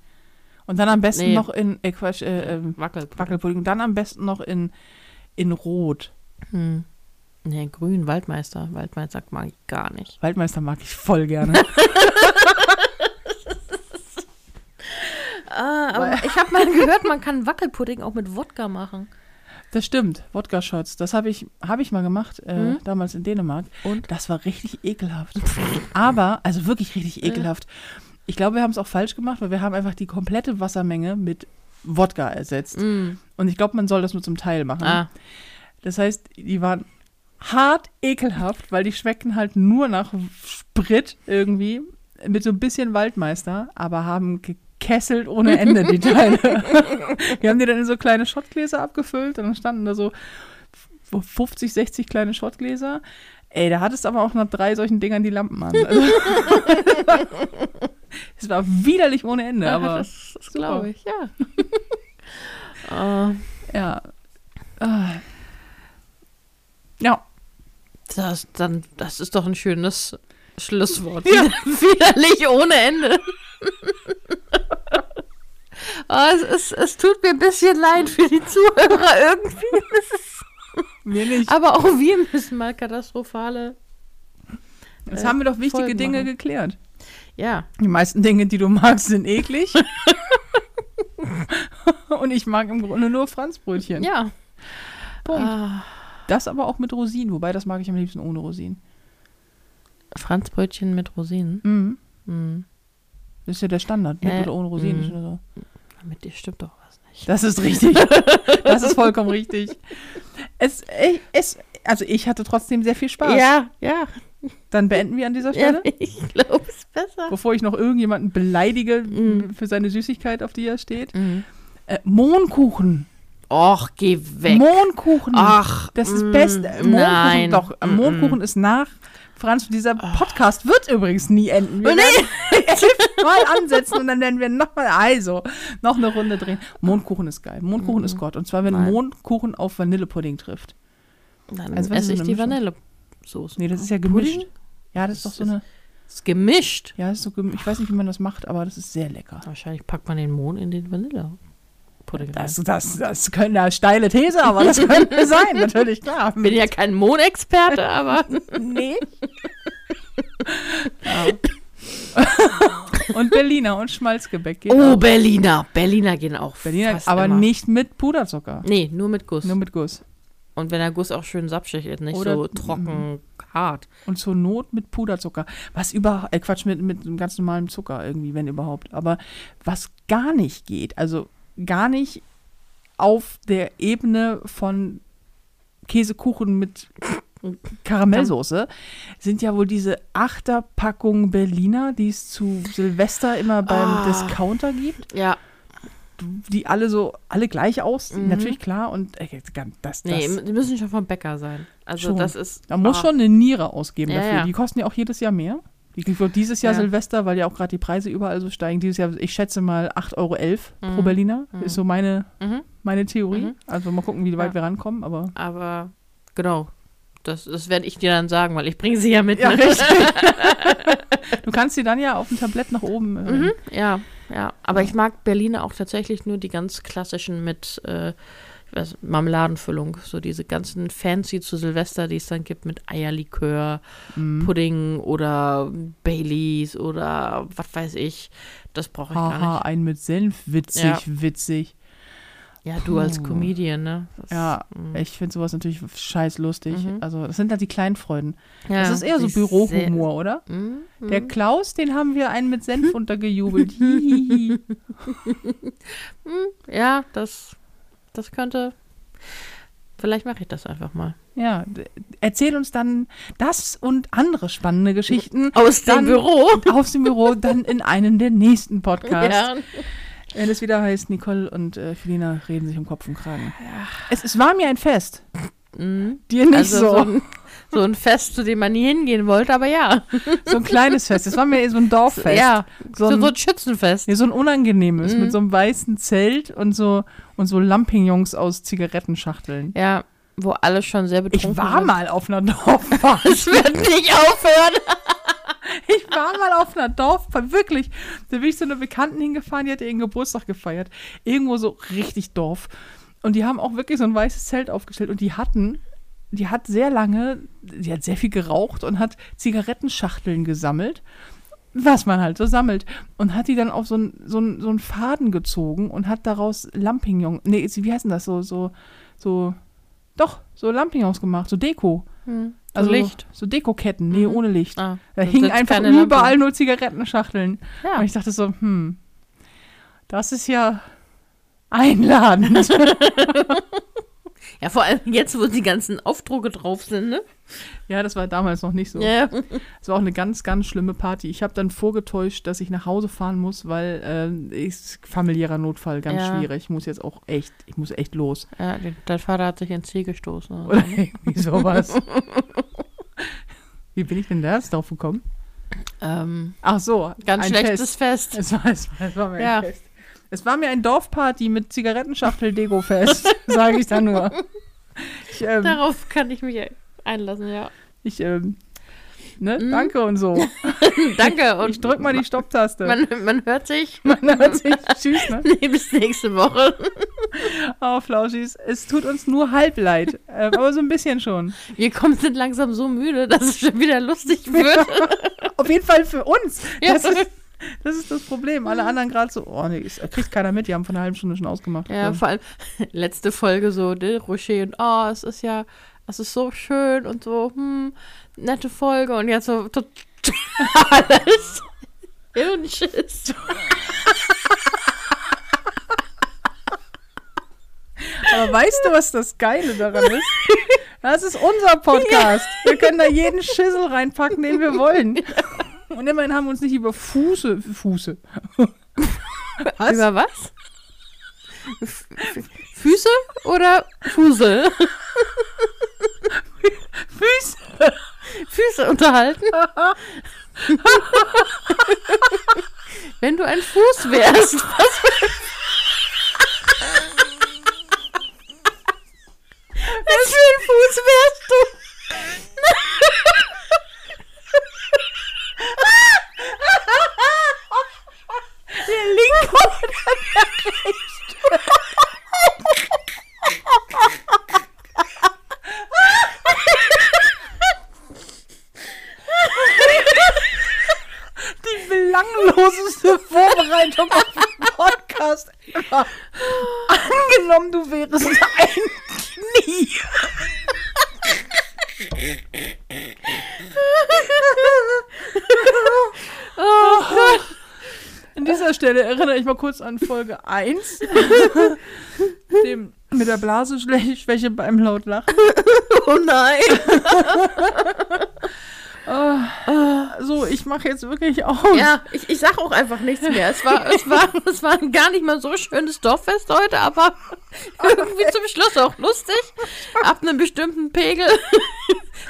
Und dann am besten Nee. noch in, äh, Quatsch, äh, ähm, Wackelpudding. Wackelpudding. Dann am besten noch in, in Rot. Hm. Nee, grün, Waldmeister. Waldmeister mag ich gar nicht. Waldmeister mag ich voll gerne. Ah, aber ich habe mal gehört, man kann Wackelpudding auch mit Wodka machen. Das stimmt, Wodka-Shots. Das habe ich, hab ich mal gemacht, äh, Mhm. damals in Dänemark. Und? Das war richtig ekelhaft. Aber, also wirklich richtig ekelhaft. Ich glaube, wir haben es auch falsch gemacht, weil wir haben einfach die komplette Wassermenge mit Wodka ersetzt. Mm. Und ich glaube, man soll das nur zum Teil machen. Ah, Das heißt, die waren hart ekelhaft, weil die schmecken halt nur nach Sprit irgendwie mit so ein bisschen Waldmeister, aber haben gekesselt ohne Ende die Teile. Wir haben die dann in so kleine Schottgläser abgefüllt und dann standen da so 50, 60 kleine Schottgläser. Ey, da hattest aber auch nach drei solchen Dingern die Lampen an. Also, es war widerlich ohne Ende, aber das, das glaube ich, ja. äh, ja. Ah. Ja, das, dann, das ist doch ein schönes Schlusswort. Widerlich ohne Ende. oh, es, ist, es tut mir ein bisschen leid für die Zuhörer irgendwie. Mir nicht. Aber auch wir müssen mal katastrophale. Jetzt äh, haben wir doch wichtige Folgen Dinge machen. geklärt. Ja, Die meisten Dinge, die du magst, sind eklig. Und ich mag im Grunde nur Franzbrötchen. ja. Punkt. Ah, Das aber auch mit Rosinen, wobei das mag ich am liebsten ohne Rosinen. Franzbrötchen mit Rosinen. Mhm. Hm. Das ist ja der Standard, mit Äh, oder ohne Rosinen. mhm. so. Mit dir stimmt doch was. Das ist richtig. das ist vollkommen richtig. Es, ich- es, also ich hatte trotzdem sehr viel Spaß. Ja, ja. Dann beenden wir an dieser ja Stelle. ich glaube, es ist besser. Bevor ich noch irgendjemanden beleidige Mhm. für seine Süßigkeit, auf die er steht. Mhm. Äh, Mohnkuchen. Och, geh weg. Mohnkuchen. Ach, Das ist mm, Beste. Mondkuchen, nein. doch. Mm, mm. Mondkuchen ist nach Franz. Dieser Podcast wird übrigens nie enden. Wir Oh, nee. mal ansetzen und dann werden wir nochmal, also, noch eine Runde drehen. Mondkuchen ist geil. Mondkuchen ist Gott. Und zwar, wenn Mhm. Nein. Mondkuchen auf Vanillepudding trifft. Dann Also, esse ich die? Vanillesoße. Nee, das ist ja gemischt. Pudding? Ja, das ist doch so Das eine. ist gemischt. Ja, das ist so gem- ich weiß nicht, wie man das macht, aber das ist sehr lecker. Wahrscheinlich packt man den Mohn in den Vanillepudding rein. Das, das, das könnte eine steile These, aber das könnte sein, natürlich, klar. bin ja kein Mohnexperte, aber Nee. und Berliner und Schmalzgebäck geht oh, auch. Berliner. Berliner gehen auch Berliner, aber immer. nicht mit Puderzucker. Nee, nur mit Guss. Nur mit Guss. Und wenn der Guss auch schön sapschig ist, nicht Oder- so trocken, hart. Und zur Not mit Puderzucker. Was über, äh Quatsch, mit, mit einem ganz normalem Zucker irgendwie, wenn überhaupt. Aber was gar nicht geht, also gar nicht auf der Ebene von Käsekuchen mit Karamellsoße, sind ja wohl diese Achterpackungen Berliner, die es zu Silvester immer beim Ah. Discounter gibt, Ja, die alle so, alle gleich aussehen. Mhm. Natürlich klar und äh, das, das, nee, die müssen schon vom Bäcker sein. Also Schon. das ist. Da muss ah, schon eine Niere ausgeben Ja, dafür. ja. Die kosten ja auch jedes Jahr mehr. Die kriegt wohl dieses Jahr Ja. Silvester, weil ja auch gerade die Preise überall so steigen. Dieses Jahr, ich schätze mal 8,11 Euro pro Mhm. Berliner. Mhm. Ist so meine, Mhm. meine Theorie. Mhm. Also mal gucken, wie weit Ja. wir rankommen. Aber Aber genau. Das, das werde ich dir dann sagen, weil ich bringe sie ja mit. ja, ne? du kannst sie dann ja auf dem Tablett nach oben. Äh, Mhm, ja, ja. Aber ich mag Berliner auch tatsächlich nur die ganz klassischen mit äh, weiß, Marmeladenfüllung. So diese ganzen Fancy zu Silvester, die es dann gibt mit Eierlikör, mhm. Pudding oder Baileys oder was weiß ich. Das brauche ich gar Haha, nicht. ein mit Senf. Witzig, Ja. witzig. Ja, du als Puh. Comedian, ne? Das- Ja, mm. ich finde sowas natürlich scheiß lustig. Mhm. Also, das sind halt die kleinen Freuden. ja, das ist eher so Bürohumor, oder? Mm. Der Klaus, den haben wir einen mit Senf untergejubelt. Hihihi. Ja, das, das könnte. Vielleicht mache ich das einfach mal. ja, erzähl uns dann das und andere spannende Geschichten Aus dem Büro. aus dem Büro, dann in einem der nächsten Podcasts. Ja. Wenn es wieder heißt, Nicole und äh, Felina reden sich um Kopf und Kragen. Es, es war mir ein Fest. Mhm. Dir nicht Also so. so so ein Fest, zu dem man nie hingehen wollte, aber ja. So ein kleines Fest. Es war mir so ein Dorffest. Ja, So ein- so ein Schützenfest. Nee, so ein unangenehmes, Mhm. mit so einem weißen Zelt und so, und so Lampignons aus Zigarettenschachteln. Ja, wo alle schon sehr betrunken Ich war sind. mal auf einer Dorffahrt. Es wird nicht aufhören. Ich war mal auf einer Dorffahrt, wirklich. Da bin ich zu einer Bekannten hingefahren, die hatte ihren Geburtstag gefeiert. Irgendwo so richtig Dorf. Und die haben auch wirklich so ein weißes Zelt aufgestellt und die hatten, die hat sehr lange, die hat sehr viel geraucht und hat Zigarettenschachteln gesammelt. Was man halt so sammelt. Und hat die dann auf so einen so so einen Faden gezogen und hat daraus Lampignon, nee, wie heißt denn das? So, so, so, doch, so Lampignons gemacht, so Deko. Hm, so Also Licht. So Dekoketten, nee, Mhm. ohne Licht. Ah, Da hingen einfach überall nur Zigarettenschachteln. Ja. Und ich dachte so, hm, das ist ja einladend. ja, vor allem jetzt, wo die ganzen Aufdrucke drauf sind, ne? ja, das war damals noch nicht so. Ja. Es war auch eine ganz, ganz schlimme Party. Ich habe dann vorgetäuscht, dass ich nach Hause fahren muss, weil äh, ist familiärer Notfall ganz Ja. schwierig. Ich muss jetzt auch echt, ich muss echt los. ja, dein Vater hat sich ins Ziel gestoßen. Oder irgendwie sowas. Wie bin ich denn da jetzt drauf gekommen? Ähm, Ach so, ganz schlechtes Fest. Fest. Es war, es war, es war mir Ja. Fest. Es war mir ein Dorfparty mit Zigarettenschachtel-Dego-Fest, sage ich dann nur. Ich, ähm, Darauf kann ich mich einlassen, ja. ich ähm, ne, Mhm. danke und so. Danke. Und Ich drück mal die Stopptaste. Man, man hört sich. Man hört sich. Tschüss, ne? Nee, bis nächste Woche. Oh, Flauschis. Es tut uns nur halb leid. ähm, aber so ein bisschen schon. Wir kommen sind langsam so müde, dass es schon wieder lustig wird. Auf jeden Fall für uns. Ja. Das, ist, das ist das Problem. Alle anderen gerade so, oh nee, es kriegt keiner mit. Die haben von einer halben Stunde schon ausgemacht. Ja, vor allem letzte Folge so, ne, Rocher und oh, es ist ja, es ist so schön und so, hm, nette Folge und jetzt so totales Hirnschiss. Aber weißt du, was das Geile daran ist? Das ist unser Podcast. Wir können da jeden Schissel reinpacken, den wir wollen. Und immerhin haben wir uns nicht über Fuße, Fuße. Was? Über was? F Füße oder Fusel? Füße. Füße unterhalten? Wenn du ein Fuß wärst, was Was für ein Fuß wärst du? Der linke oder der rechte? Die belangloseste Vorbereitung auf den Podcast ever. Angenommen, du wärst ein Knie. Oh Gott. An dieser Stelle erinnere ich mal kurz an Folge 1. Dem, mit der Blasenschwäche beim Lautlachen. Oh nein. So, ich mache jetzt wirklich aus. Ja, ich, ich sag auch einfach nichts mehr. Es war, es, war, es war gar nicht mal so ein schönes Dorffest heute, aber irgendwie zum Schluss auch lustig. Ab einem bestimmten Pegel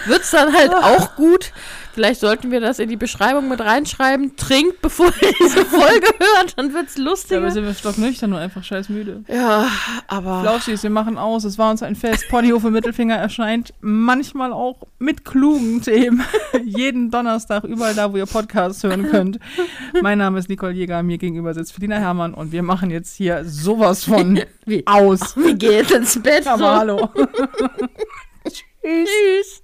wird's dann halt auch gut. Vielleicht sollten wir das in die Beschreibung mit reinschreiben. Trinkt, bevor ihr diese Folge hört, dann wird's lustiger. sind wir stocknüchtern und einfach scheiß müde. Ja, aber Flauschis, wir machen aus. Es war uns ein Fest. Ponyhofe Mittelfinger erscheint manchmal auch mit klugen Themen. Jeden Donnerstag überall da, wo ihr Podcasts hören könnt. Mein Name ist Nicole Jäger. Mir gegenüber sitzt Felina Herrmann und wir machen jetzt hier sowas von wie, aus. wie geht's ins Bett? Aber So. hallo. Tschüss.